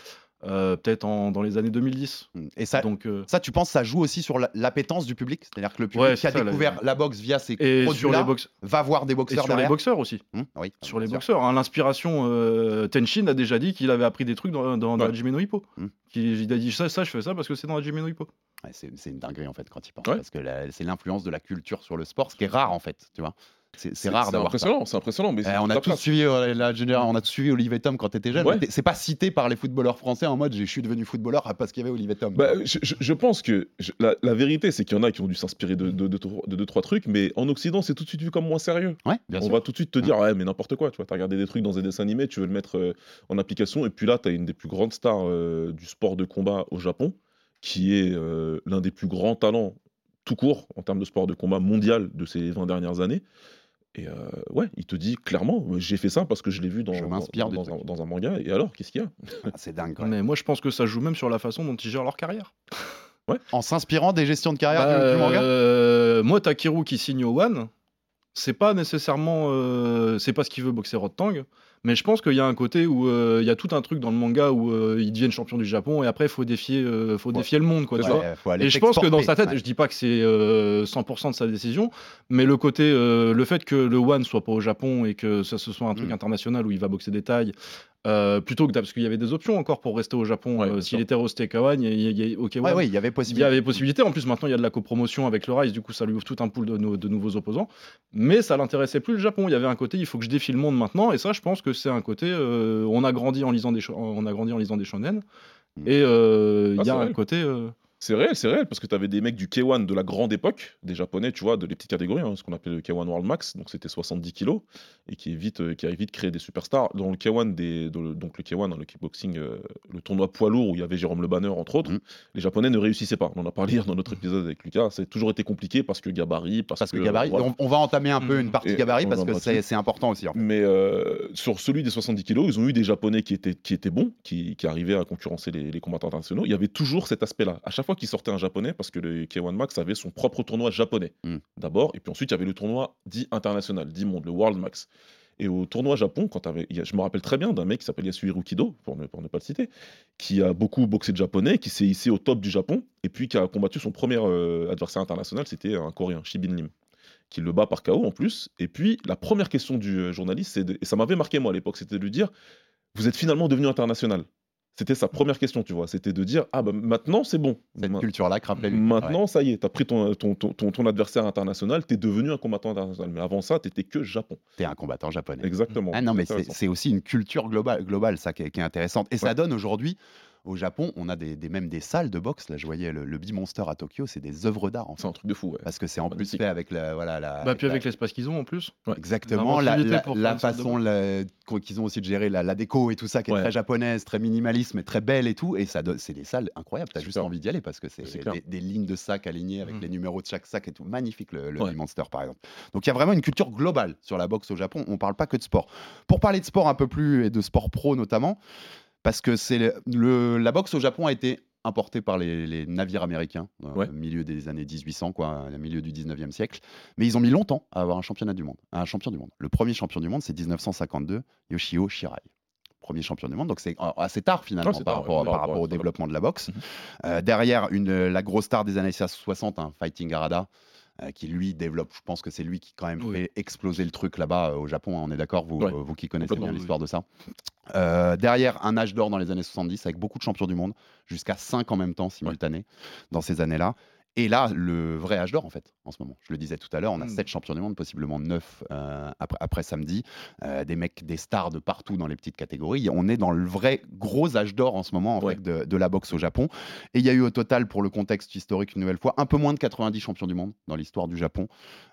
euh, peut-être dans les années 2010. Et ça, Donc euh, ça, tu penses, ça joue aussi sur la- l'appétence du public? C'est-à-dire que le public Ouais, qui a ça, la- découvert la boxe via ces et produits-là va voir des et boxeurs sur les boxeurs aussi. Hum, oui, Sur les sûr. boxeurs, hein, l'inspiration, euh, Tenshin a déjà dit qu'il avait appris des trucs dans, dans, dans Ouais. Hajime no Hippo. Qu'il- Il a dit ça, ça, je fais ça parce que c'est dans Hajime no Hippo. Ouais, c'est une dinguerie en fait quand il pense. Parce que la- c'est l'influence de la culture sur le sport, ce qui est rare en fait. Tu vois C'est rare d'avoir impressionnant, c'est impressionnant. Mais Eh, on a tous suivi euh, la on a tous suivi Olivier Tom quand t'étais jeune. Ouais. C'est pas cité par les footballeurs français en mode je suis devenu footballeur parce qu'il y avait Olivier Tom. Bah, je, pense que je- la, la vérité, c'est qu'il y en a qui ont dû s'inspirer de, de, de, de deux, trois trucs, mais en Occident, c'est tout de suite vu comme moins sérieux. ouais, bien On sûr. va tout de suite te dire, ouais, mais n'importe quoi, tu vois, t'as regardé des trucs dans des dessins animés, tu veux le mettre euh, en application, et puis là, t'as une des plus grandes stars euh, du sport de combat au Japon, qui est euh, l'un des plus grands talents tout court en termes de sport de combat mondial de ces 20 dernières années. Et euh, ouais, il te dit clairement, euh, j'ai fait ça parce que je l'ai vu dans, Je m'inspire dans, un, dans un manga, et alors, qu'est-ce qu'il y a? Ah, c'est dingue. quoi. Mais moi, je pense que ça joue même sur la façon dont ils gèrent leur carrière. En s'inspirant des gestions de carrière Bah, du, du manga? euh, moi, Takeru qui signe au One, c'est pas nécessairement. euh, c'est pas ce qu'il veut boxer Rod Tang, mais je pense qu'il y a un côté où euh, il y a tout un truc dans le manga où euh, ils deviennent champions du Japon et après, il faut, défier, euh, faut défier le monde. Quoi, tu Ouais, vois faut aller et je pense que dans sa tête, je dis pas que c'est euh, 100% de sa décision, mais le côté, euh, le fait que le One soit pas au Japon et que ça ce soit un truc Mm. international où il va boxer des tailles, euh, plutôt que parce qu'il y avait des options encore pour rester au Japon. Ouais, euh, S'il était resté Kawan, il y y a- ok, Ouais, One, ouais, il y avait il y possibilité. avait possibilité. En plus, maintenant, il y a de la copromotion avec le Rise, du coup, ça lui ouvre tout un pool de, nou- de nouveaux opposants. Mais ça l'intéressait plus le Japon. Il y avait un côté, il faut que je défie le monde maintenant. Et ça, je pense que c'est un côté, euh, on a grandi en lisant des, on a grandi en lisant des shonen. Mm. Et euh, il Ah, y a un vrai. côté. C'est réel, c'est réel, parce que tu avais des mecs du K1 de la grande époque, des japonais, tu vois, de les petites catégories, hein, ce qu'on appelait le K1 World Max, donc c'était 70 kilos, et qui, est vite, euh, qui a vite créé des superstars. Dans le K1, des, dans le- donc le K1, dans le kickboxing, euh, le tournoi poids lourd où il y avait Jérôme Le Banner, entre autres, Mhm. les japonais ne réussissaient pas. On en a parlé hier dans notre épisode avec Lucas, c'est toujours été compliqué parce que gabarit, parce, Parce que que. gabarit, voilà. on, on va entamer un peu Mhm. une partie Et gabarit parce que c'est important aussi. en fait. Mais euh, sur celui des 70 kilos, ils ont eu des Japonais qui étaient, qui étaient bons, qui, qui arrivaient à concurrencer les, les combattants internationaux. Il y avait toujours cet aspect-là. À chaque fois qu'ils sortaient un Japonais, parce que le K1 Max avait son propre tournoi japonais, Mm. d'abord, et puis ensuite il y avait le tournoi dit international, dit monde, le World Max. Et au tournoi Japon, quand t'avais- il y a- je me rappelle très bien d'un mec qui s'appelle Yasuhiro Kido, pour ne, pour ne pas le citer, qui a beaucoup boxé de japonais, qui s'est hissé au top du Japon, et puis qui a combattu son premier euh, adversaire international, c'était un coréen, Shibin Lim qui le bat par KO en plus. Et puis, la première question du euh, journaliste, c'est de- et ça m'avait marqué moi à l'époque, c'était de lui dire Vous êtes finalement devenu international. C'était sa première question, tu vois. C'était de dire Ah, bah maintenant, c'est bon. Cette Ma- culture-là. Maintenant, ça y est, t'as pris ton, ton, ton, ton- adversaire international, t'es devenu un combattant international. Mais avant ça, t'étais que Japon. T'es un combattant japonais. Exactement. Ah non, mais c'est aussi une culture globale, globale ça, qui est, qui est intéressante. Et ça donne aujourd'hui, au Japon, on a des, des- même des salles de boxe. Là, je voyais le, le B-Monster à Tokyo, c'est des œuvres d'art, en C'est un truc de fou, ouais. Parce que c'est en plus fait avec la. Voilà, la Bah, puis la- avec l'espace qu'ils ont en plus. Exactement, la, la- façon qu'ils ont aussi de gérer la, la déco et tout ça, qui est Ouais. très japonaise, très minimaliste, mais très belle et tout. Et ça c'est des salles incroyables. T'as juste Super. envie d'y aller parce que c'est des, des lignes de sacs alignées avec Mhm. les numéros de chaque sac et tout. Magnifique le, le Ouais. B-Monster par exemple. Donc il y a vraiment une culture globale sur la boxe au Japon. On parle pas que de sport. Pour parler de sport un peu plus et de sport pro notamment, parce que c'est le, le- la boxe au Japon a été importée par les, les navires américains euh, Ouais. au milieu des années 1800, quoi, au milieu du 19e siècle. Mais ils ont mis longtemps à avoir un championnat du monde, un champion du monde. Le premier champion du monde, c'est 1952, Yoshio Shirai. Premier champion du monde, donc c'est euh, assez tard finalement c'est par, tard, rapport, ouais, par par rapport rapport au développement de la boxe. Mhm. Euh, derrière, une, la grosse star des années 60, un Fighting Harada, euh, qui lui développe, je pense que c'est lui qui quand même Oui. fait exploser le truc là-bas euh, au Japon, hein, on est d'accord, vous, Ouais, euh, vous qui connaissez bien oui, l'histoire de ça. Derrière, un âge d'or dans les années 70 avec beaucoup de champions du monde, jusqu'à 5 en même temps simultanés dans ces années-là. Et là, le vrai âge d'or, en fait, en ce moment. Je le disais tout à l'heure, on a Mm. 7 champions du monde, possiblement 9 après, après samedi. Euh, des mecs, des stars de partout dans les petites catégories. On est dans le vrai gros âge d'or en ce moment, en Ouais. fait, de, de la boxe au Japon. Et il y a eu au total, pour le contexte historique, une nouvelle fois, un peu moins de 90 champions du monde dans l'histoire du Japon,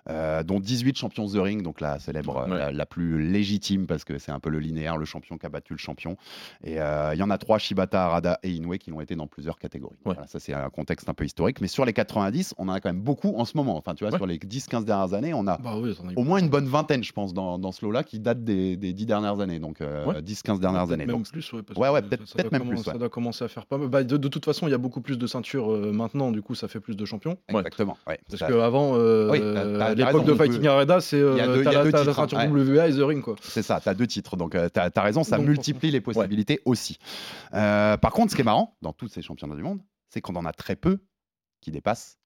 euh, dont 18 champions The Ring, donc la célèbre, euh, Ouais. la, la plus légitime, parce que c'est un peu le linéaire, le champion qui a battu le champion. Et euh, il y en a trois, Shibata, Harada et Inoue, qui l'ont été dans plusieurs catégories. Ouais. Voilà, ça, c'est un contexte un peu historique. Mais sur les 90, on en a quand même beaucoup en ce moment. Enfin, tu vois, Ouais. sur les 10-15 dernières années, on a Bah oui, eu au moins une bonne vingtaine, je pense, dans, dans ce lot-là, qui date des, des 10 dernières années. Donc, euh, Ouais. 10-15 dernières Peut-être années. Même Donc, plus, ouais. parce Ouais, peut-être- même plus, Ça doit commencer à faire pas mal. Bah, de, de toute façon, il y a beaucoup plus de ceintures euh, maintenant, du coup, ça fait plus de champions. Exactement. Parce qu'avant, Oui, t'as à l'époque de peut- Fighting Arena, c'est euh, la, ceinture. WA et The Ring. C'est ça, tu as deux titres, donc tu as, raison, ça Donc, multiplie les possibilités aussi. Euh, par contre, ce qui est marrant dans tous ces championnats du monde, c'est qu'on en a très peu qui dépassent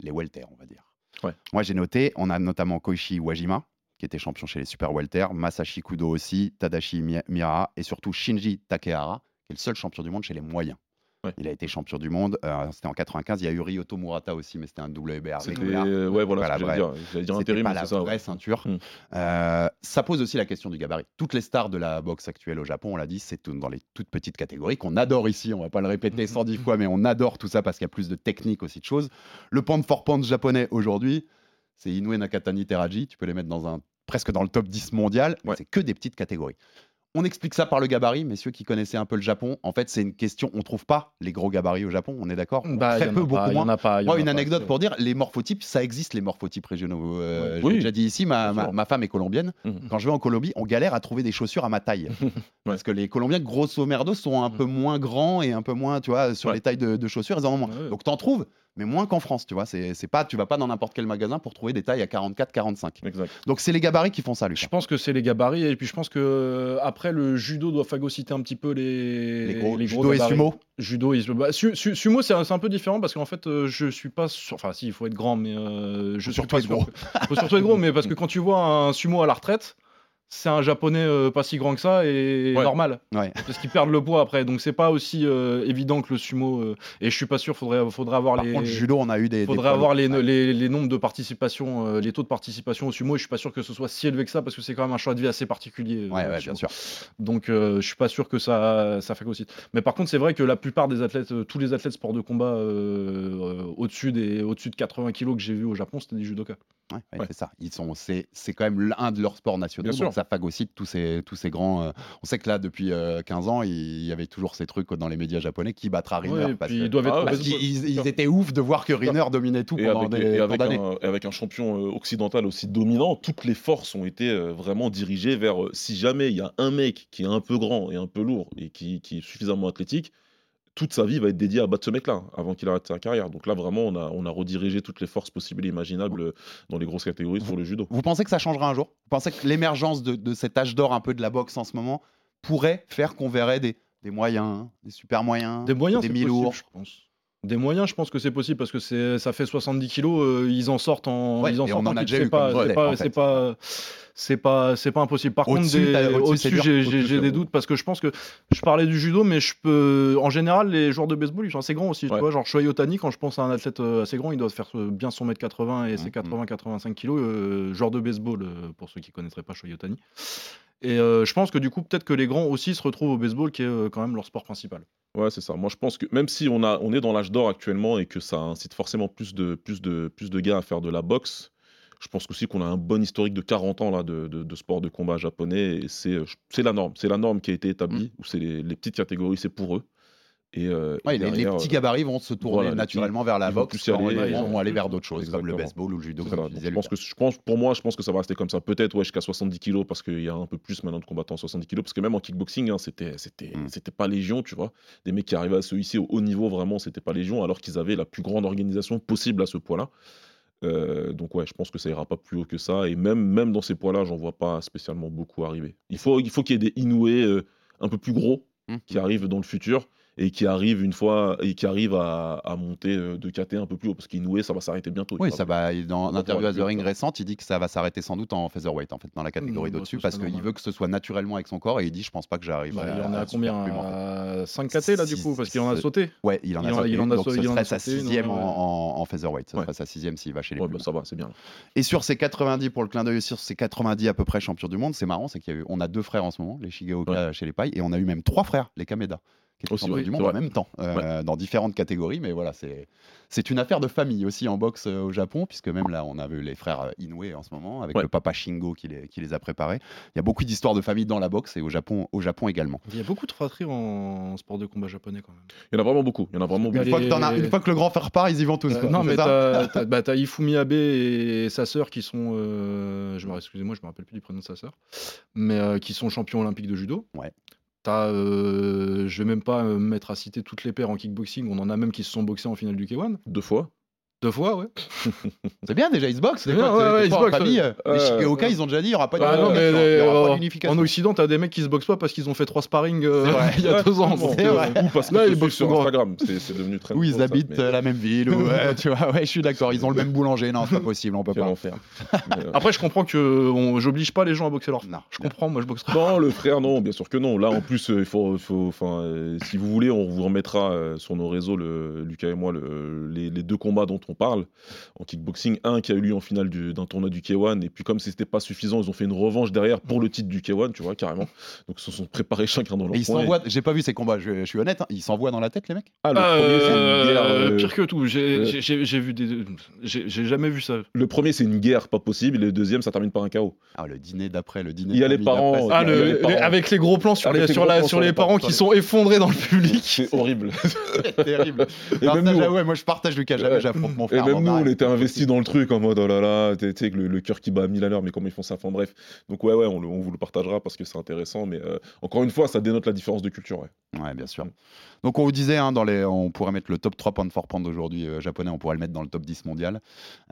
les welter, on va dire. Ouais. Moi, j'ai noté, on a notamment Koichi Wajima, qui était champion chez les super welter, Masashi Kudo aussi, Tadashi Mi- Miura, et surtout Shinji Takehara, qui est le seul champion du monde chez les moyens. Ouais. Il a été champion du monde, euh, c'était en 95, il y a eu Ryoto Murata aussi, mais c'était un WBR. C'était. Ouais, voilà, ce dire. Dire intérim, pas la c'est ça. vraie ouais. ceinture. Mm. Euh, ça pose aussi la question du gabarit. Toutes les stars de la boxe actuelle au Japon, on l'a dit, c'est dans les toutes petites catégories qu'on adore ici. On va pas le répéter 110 fois, mais on adore tout ça parce qu'il y a plus de technique aussi de choses. Le pound for pound japonais aujourd'hui, c'est Inoue Nakatani Teraji. Tu peux les mettre dans un presque dans le top 10 mondial. mais. C'est que des petites catégories. On explique ça par le gabarit, messieurs qui connaissaient un peu le Japon. En fait, c'est une question. On trouve pas les gros gabarits au Japon. On est d'accord? Bah, Très peu, pas, beaucoup y moins. en a pas, y en Moi, une anecdote pour dire, les morphotypes, ça existe les morphotypes régionaux. Euh, Oui. déjà dit ici, ma, ma, femme est colombienne. Mhm. Quand je vais en Colombie, on galère à trouver des chaussures à ma taille. Parce que les Colombiens, grosso merdo, sont un peu moins grands et un peu moins, tu vois, sur Ouais. les tailles de, de chaussures, ils en ont moins. Ouais. Donc t'en trouves, mais moins qu'en France, tu vois. C'est c'est pas, tu vas pas dans n'importe quel magasin pour trouver des tailles à 44, 45. Exact. Donc c'est les gabarits qui font ça, Lucas. Je pense que c'est les gabarits et puis je pense que euh, après le judo doit phagocyter un petit peu les Les gros, les judo et sumo. Judo et bah, su- su- sumo c'est un, c'est un peu différent parce qu'en fait euh, je suis pas sûr enfin si il faut être grand mais euh, je Faut suis surtout pas être gros. que- faut surtout être gros mais parce que quand tu vois un sumo à la retraite c'est un japonais euh, pas si grand que ça et Ouais. normal. Ouais. Parce qu'ils perdent le poids après. Donc c'est pas aussi euh, évident que le sumo. euh, et je suis pas sûr, faudrait, faudrait avoir Par les. contre, judo, on a eu des. faudrait avoir les. Ouais. les, les nombres de participation, euh, les taux de participation au sumo. Et je suis pas sûr que ce soit si élevé que ça parce que c'est quand même un choix de vie assez particulier. bien sûr. Donc euh, je suis pas sûr que ça, ça phagocyte. Mais par contre, c'est vrai que la plupart des athlètes, tous les athlètes sport de combat euh, euh, au-dessus des, au-dessus de 80 kilos que j'ai vu au Japon, c'était des judokas. Ouais, ouais, Ouais. c'est ça. Ils sont, c'est, c'est quand même l'un de leurs sports nationaux. Bien donc sûr. Ça phagocyte tous ces, tous ces grands. euh, On sait que là, depuis euh, 15 ans, il y avait toujours ces trucs dans les médias japonais qui battra Ouais, et parce, Ah, qu'ils ils- étaient ouf de voir que Riner dominait tout Et pendant avec, des et avec un, et avec un champion euh, occidental aussi dominant, toutes les forces ont été euh, vraiment dirigées vers si jamais il y a un mec qui est un peu grand et un peu lourd et qui, qui est suffisamment athlétique, toute sa vie va être dédiée à battre ce mec-là hein, avant qu'il arrête sa carrière. Donc là, vraiment, on a, on a redirigé toutes les forces possibles et imaginables euh, dans les grosses catégories pour le judo. Vous pensez que ça changera un jour? Vous pensez que l'émergence de, de cet âge d'or un peu de la boxe en ce moment pourrait faire qu'on verrait des, des moyens, des super moyens, Des moyens, des mi-lourds possible, je pense. Des moyens, je pense que c'est possible parce que c'est, ça fait 70 kilos, euh, ils en sortent en, Ouais, ils en sortent en en a c'est pas, c'est pas, en c'est fait. pas, c'est pas, c'est pas impossible. Par contre, Au-dessus, des- j'ai, Au-dessus, des doutes parce que je pense que je parlais du judo, mais je peux, en général, les joueurs de baseball, ils sont assez grands aussi. Tu Ouais. vois, genre Shohei Otani, quand je pense à un athlète euh, assez grand, il doit faire euh, bien son mètre 80 et ses Mhm. 80-85 kilos. euh, joueur de baseball, pour ceux qui connaîtraient pas Shohei Otani. Et euh, je pense que du coup, peut-être que les grands aussi se retrouvent au baseball, qui est quand même leur sport principal. Ouais, c'est ça. Moi, je pense que même si on, a, on est dans l'âge d'or actuellement et que ça incite forcément plus de, plus, de, plus de gars à faire de la boxe, je pense aussi qu'on a un bon historique de 40 ans là, de, de, de sport de combat japonais et c'est c'est la norme. C'est la norme qui a été établie, où c'est les, les petites catégories, c'est pour eux. Et, euh, et les, petits euh, gabarits vont se tourner voilà, naturellement vers la boxe. aller, vont vont aller vers d'autres choses, comme le baseball ou le judo, comme je pense que, je pense, pour moi, je pense que ça va rester comme ça. Peut-être ouais, jusqu'à 70 kilos, parce qu'il y a un peu plus maintenant de combattants à 70 kilos. Parce que même en kickboxing, hein, c'était c'était Mm. c'était pas légion, tu vois. Des mecs qui arrivaient à se hisser au haut niveau, vraiment, c'était pas légion, alors qu'ils avaient la plus grande organisation possible à ce poids-là. Euh, donc ouais, je pense que ça ira pas plus haut que ça. Et même, même dans ces poids-là, j'en vois pas spécialement beaucoup arriver. Il faut il faut qu'il y ait des Inoue euh, un peu plus gros Mmh. qui arrivent dans le futur et qui arrivent une fois et qui arrivent à, à monter euh, de KT un peu plus haut parce qu'Inoue ça va s'arrêter bientôt. Oui, ça va-. Dans l'interview à The Ring récente, il dit que ça va s'arrêter sans doute en featherweight, en fait, dans la catégorie Mmh, bah, d'au-dessus, ce parce qu'il veut que ce soit naturellement avec son corps et il dit Je pense pas que j'arriverai. Bah, il en est à à combien? superplume, en fait. À 5 KT là du coup Parce qu'il en a sauté. Ouais, il en a sauté il en a donc sau- ce serait sa sauté sixième en, featherweight. Ce serait sa sixième s'il va chez les Ouais, bah, ça va, c'est bien. Et sur ces 90 pour le clin d'œil sur ces 90 à peu près champions du monde, c'est marrant, c'est y a eu, on a deux frères en ce moment, les Shigeoka chez les pailles, et on a eu même trois frères, les Kameda, qui étaient Aussi, oui, du monde en même temps, euh, dans différentes catégories, mais voilà, c'est c'est une affaire de famille aussi en boxe euh, au Japon, puisque même là, on a vu les frères euh, Inoue en ce moment, avec Ouais. le papa Shingo qui les, qui les a préparés. Il y a beaucoup d'histoires de famille dans la boxe et au Japon, au Japon également. Il y a beaucoup de fratries en sport de combat japonais quand même. Il y en a vraiment beaucoup. Il y en a vraiment Une beaucoup. Une fois, que as- une fois que le grand frère part, ils y vont tous. Euh, quoi, non, mais t'as bah, Ifumi Abe et sa sœur qui sont. euh, je me, excusez-moi, je me rappelle plus du prénom de sa sœur. Mais euh, qui sont champions olympiques de judo. Ouais. Euh, je vais même pas me mettre à citer toutes les paires en kickboxing. On en a même qui se sont boxés en finale du K1. Deux fois. Deux fois, ouais. C'est bien déjà, ils se boxent. C'est des bien, fois, ouais, ouais, ils fois, se en boxent, famille, ouais. Les Ouais, Shigeoka, ouais. ils ont déjà dit il n'y aura pas non, mais d'unification. Euh, en Occident, t'as des mecs qui se boxent pas parce qu'ils ont fait trois sparring euh, il y a deux ans. bon, euh, vrai. Ou parce que Là, ils boxent sur souvent. Instagram. C'est devenu très Où ils habitent mais- euh, la même ville, ou, ouais, tu vois, ouais, je suis d'accord, ils ont le même boulanger, non, c'est pas possible, on peut pas. enfer. Mais, euh, Après, je comprends que on- j'oblige pas les gens à boxer leur Non, Je comprends, moi je boxe pas. Non, le frère, non, bien sûr que non. Là, en plus, euh, il faut, enfin, euh, si vous voulez, on vous remettra euh, sur nos réseaux, Lucas et moi, le- les, les deux combats dont on parle en kickboxing. Un qui a eu lieu en finale du- d'un tournoi du K1, et puis comme c'était pas suffisant, ils ont fait une revanche derrière pour le titre du K1, tu vois, carrément. Donc, ils se sont préparés chacun dans leur Et ils coin. s'envoient, j'ai pas vu ces combats, je, je suis honnête, hein, ils s'envoient dans la tête, les mecs? Ah, le premier, c'est une guerre. Euh, euh, Pire que tout, j'ai euh, j'ai- j'ai- j'ai vu des. J'ai j'ai jamais vu ça. Le premier, c'est une guerre pas possible, et le deuxième, ça termine par un chaos. Ah, le dîner d'après, le dîner. Il y a les parents, Ah, le- les les- parents. avec les gros plans sur les, les sur gros la, plans sur sur les les parents parents, qui sont effondrés dans le public. C'est horrible. c'est terrible. Non, ça, nous, ouais, moi je partage Lucas, jamais Ouais. j'affronte mon Et même nous, on était investis dans le truc en mode oh là là, tu sais, le, le cœur qui bat à 1000 à l'heure, mais comment ils font ça Enfin bref. Donc, ouais, ouais, on vous le partagera parce que c'est intéressant, mais euh, encore une fois, ça dénote la différence de culture. Ouais. Ouais, bien sûr. Donc on vous disait, hein, dans les, on pourrait mettre le top 3 pound for pound aujourd'hui euh, japonais, on pourrait le mettre dans le top 10 mondial.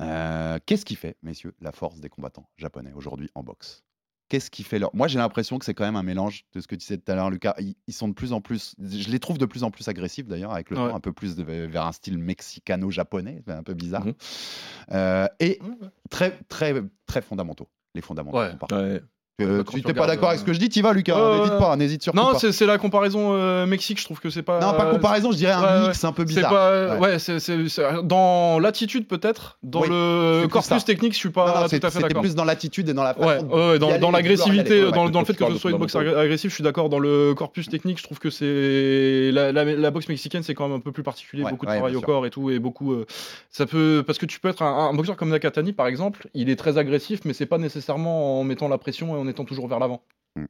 Euh, Qu'est-ce qui fait, messieurs, la force des combattants japonais aujourd'hui en boxe? Qu'est-ce qui fait leur... Moi j'ai l'impression que c'est quand même un mélange de ce que tu disais tout à l'heure, Lucas. Ils, ils sont de plus en plus, je les trouve de plus en plus agressifs d'ailleurs, avec le Ouais. temps, un peu plus de- vers un style mexicano-japonais, un peu bizarre. Mhm. Euh, et très, très, très fondamentaux. Les fondamentaux. Ouais. Ouais. Euh, tu tu t'es pas d'accord avec ce que je dis, t'y vas, Lucas. Ouais, N'hésite pas, n'hésite surtout Non, pas. c'est c'est la comparaison euh, Mexique, je trouve que c'est pas. Non, pas comparaison, je dirais un ouais, mix un peu bizarre. pas, Ouais. ouais, c'est- dans l'attitude peut-être, dans Oui, le corpus ça. technique, je suis Non, pas non, tout c'est- à fait C'était d'accord. plus dans l'attitude et dans la façon Ouais, dans, l'agressivité, dans, dans le fait que ce soit une boxe agressive, je suis d'accord. Dans le corpus technique, je trouve que c'est la, boxe mexicaine, c'est quand même un peu plus particulier, beaucoup de travail au corps et tout, et beaucoup. euh, ça peut parce que tu peux être un, boxeur comme Nakatani par exemple, il est très agressif, mais c'est pas nécessairement en mettant la pression et en étant toujours vers l'avant. Mm.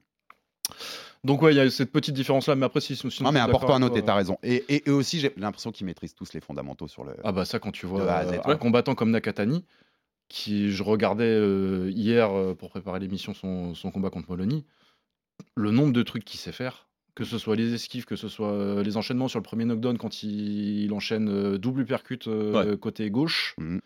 Donc ouais, il y a cette petite différence là, mais après si sinon, Non, mais important à noter, t'as raison. Et, et, et aussi, j'ai l'impression qu'ils maîtrisent tous les fondamentaux sur le. Ah bah ça quand tu vois Z, euh, ouais. un combattant comme Nakatani, qui je regardais euh, hier euh, pour préparer l'émission son, son combat contre Molony, le nombre de trucs qu'il sait faire, que ce soit les esquives, que ce soit les enchaînements sur le premier knockdown quand il, il enchaîne double uppercut euh, côté gauche, Mhm.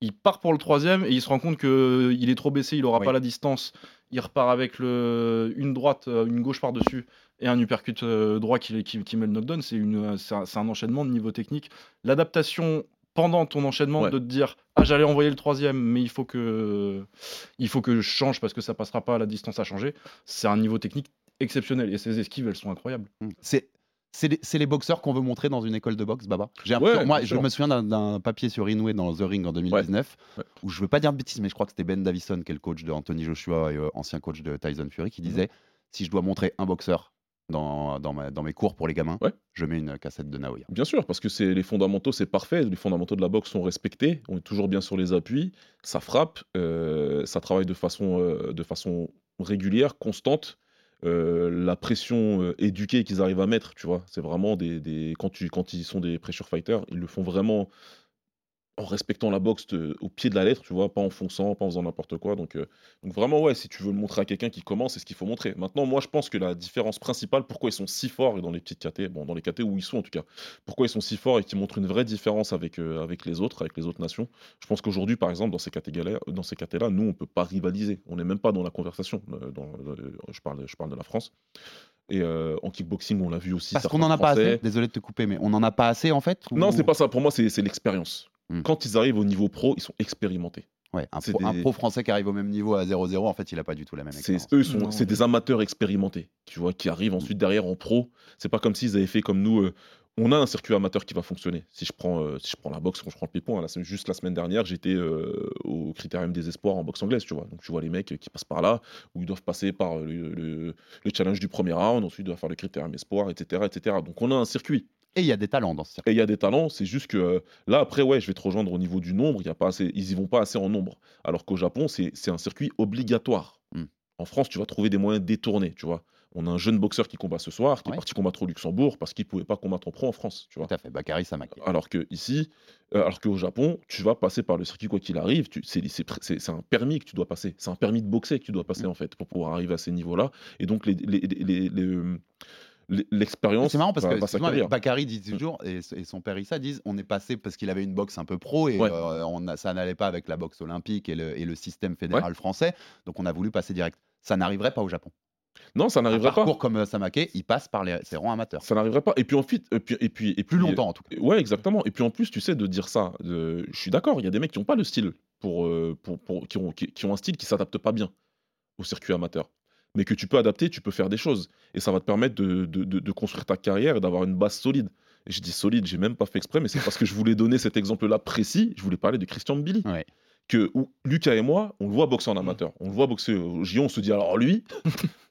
Il part pour le troisième et il se rend compte que il est trop baissé, il aura Oui. pas la distance, il repart avec le, une droite, euh, une gauche par-dessus et un uppercut euh, droit qui, qui, qui met le knockdown, c'est une- c'est un, un enchaînement de niveau technique. L'adaptation pendant ton enchaînement Ouais. de te dire ah j'allais envoyer le troisième mais il faut que il faut que je change parce que ça passera pas la distance à changer c'est un niveau technique exceptionnel et ces esquives elles sont incroyables C'est. C'est les, boxeurs qu'on veut montrer dans une école de boxe, Baba. J'ai Ouais, l'impression- moi, je me souviens d'un- papier sur Inoue dans The Ring en 2019, Ouais. où je veux pas dire de bêtises, mais je crois que c'était Ben Davison, qui est le coach de Anthony Joshua et euh, ancien coach de Tyson Fury, qui disait si je dois montrer un boxeur dans, dans, ma- dans mes cours pour les gamins, je mets une cassette de Naoya. Bien sûr, parce que c'est les fondamentaux, c'est parfait. Les fondamentaux de la boxe sont respectés. On est toujours bien sur les appuis. Ça frappe. euh, ça travaille de façon, euh, de façon régulière, constante. Euh, la pression euh, éduquée qu'ils arrivent à mettre, tu vois, c'est vraiment des, des- quand tu quand ils sont des pressure fighters, ils le font vraiment en respectant la boxe au pied de la lettre, tu vois, pas en fonçant, pas en faisant n'importe quoi. Donc, euh, donc vraiment, ouais, si tu veux le montrer à quelqu'un qui commence, c'est ce qu'il faut montrer. Maintenant, moi, je pense que la différence principale, pourquoi ils sont si forts dans les petites KT, bon, dans les KT où ils sont en tout cas, pourquoi ils sont si forts et qui montrent une vraie différence avec, euh, avec les autres, avec les autres nations. Je pense qu'aujourd'hui, par exemple, dans ces catégories, dans ces KT-là, nous, on peut pas rivaliser. On n'est même pas dans la conversation. euh, dans- euh, je parle, je parle de la France. Et euh, en kickboxing, on l'a vu aussi. Parce qu'on en a pas assez. Désolé de te couper, mais on en a pas assez en fait. ou- Non, c'est pas ça. Pour moi, c'est l'expérience. Hmm. Quand ils arrivent au niveau pro, ils sont expérimentés. Ouais, un, c'est pro, un des- pro français qui arrive au même niveau à 0-0, en fait, il a pas du tout la même C'est expérience. eux, sont, Non, c'est des amateurs expérimentés, tu vois, qui arrivent ensuite derrière en pro. C'est pas comme s'ils avaient fait comme nous. euh, on a un circuit amateur qui va fonctionner. Si je prends, euh, si je prends la boxe, quand je prends le là, c'est juste la semaine dernière, j'étais euh, au Critérium des Espoirs en boxe anglaise, tu vois. Donc tu vois les mecs qui passent par là, où ils doivent passer par le, le- le challenge du premier round, ensuite ils doivent faire le Critérium Espoir, etc., etc. Donc on a un circuit. Et il y a des talents dans ce circuit. Et il y a des talents, c'est juste que euh, là, après, ouais, je vais te rejoindre au niveau du nombre, y a pas assez, ils y vont pas assez en nombre. Alors qu'au Japon, c'est un circuit obligatoire. Hmm. En France, tu vas trouver des moyens détournés, tu vois. On a un jeune boxeur qui combat ce soir, qui Ouais. est parti combattre au Luxembourg parce qu'il pouvait pas combattre en pro en France, tu vois. Tout à fait. Bakary Samake. Alors que ici, euh, alors qu'au Japon, tu vas passer par le circuit quoi qu'il arrive. C'est un permis que tu dois passer. C'est un permis de boxer que tu dois Mm. passer en fait pour pouvoir arriver à ces niveaux-là. Et donc les- les- les- les- euh, les- l'expérience. C'est marrant parce que. Bakary dit toujours, et, et son père Issa disent, on est passé parce qu'il avait une boxe un peu pro et Ouais. euh, on a- ça n'allait pas avec la boxe olympique et le, et le système fédéral français, donc on a voulu passer direct. Ça n'arriverait pas au Japon. Non, ça Un n'arriverait pas. parcours comme euh, Samake, il passe par les, ses rangs amateurs. Ça n'arriverait pas. Et puis ensuite, et puis, et puis, et Plus longtemps en tout cas. Ouais, exactement. Et puis en plus, tu sais, de dire ça, de- je suis d'accord, il y a des mecs qui n'ont pas le style, pour, euh, pour, pour- qui, ont, qui, qui ont un style qui s'adapte pas bien au circuit amateur. Mais que tu peux adapter, tu peux faire des choses. Et ça va te permettre de, de- de- de construire ta carrière et d'avoir une base solide. Et je dis solide, j'ai même pas fait exprès, mais c'est parce que je voulais donner cet exemple-là précis. Je voulais parler de Christian Billy. Ouais. Que où Lucas et moi, on le voit boxer en amateur. On le voit boxer au J, on se dit alors lui,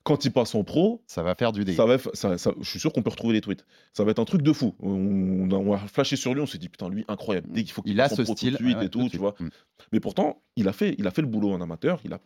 quand il passe en pro, Ça va faire du dégât. ça va, être- ça- ça- je suis sûr qu'on peut retrouver les tweets. Ça va être un truc de fou. On, a, on a flashé sur lui, on s'est dit putain lui incroyable. Dès qu'il faut qu'il Il a passe en ce pro tout style de suite ouais, et tout tout, tu suite. vois. Mm. Mais pourtant, il a fait, il a fait le boulot en amateur. Il a,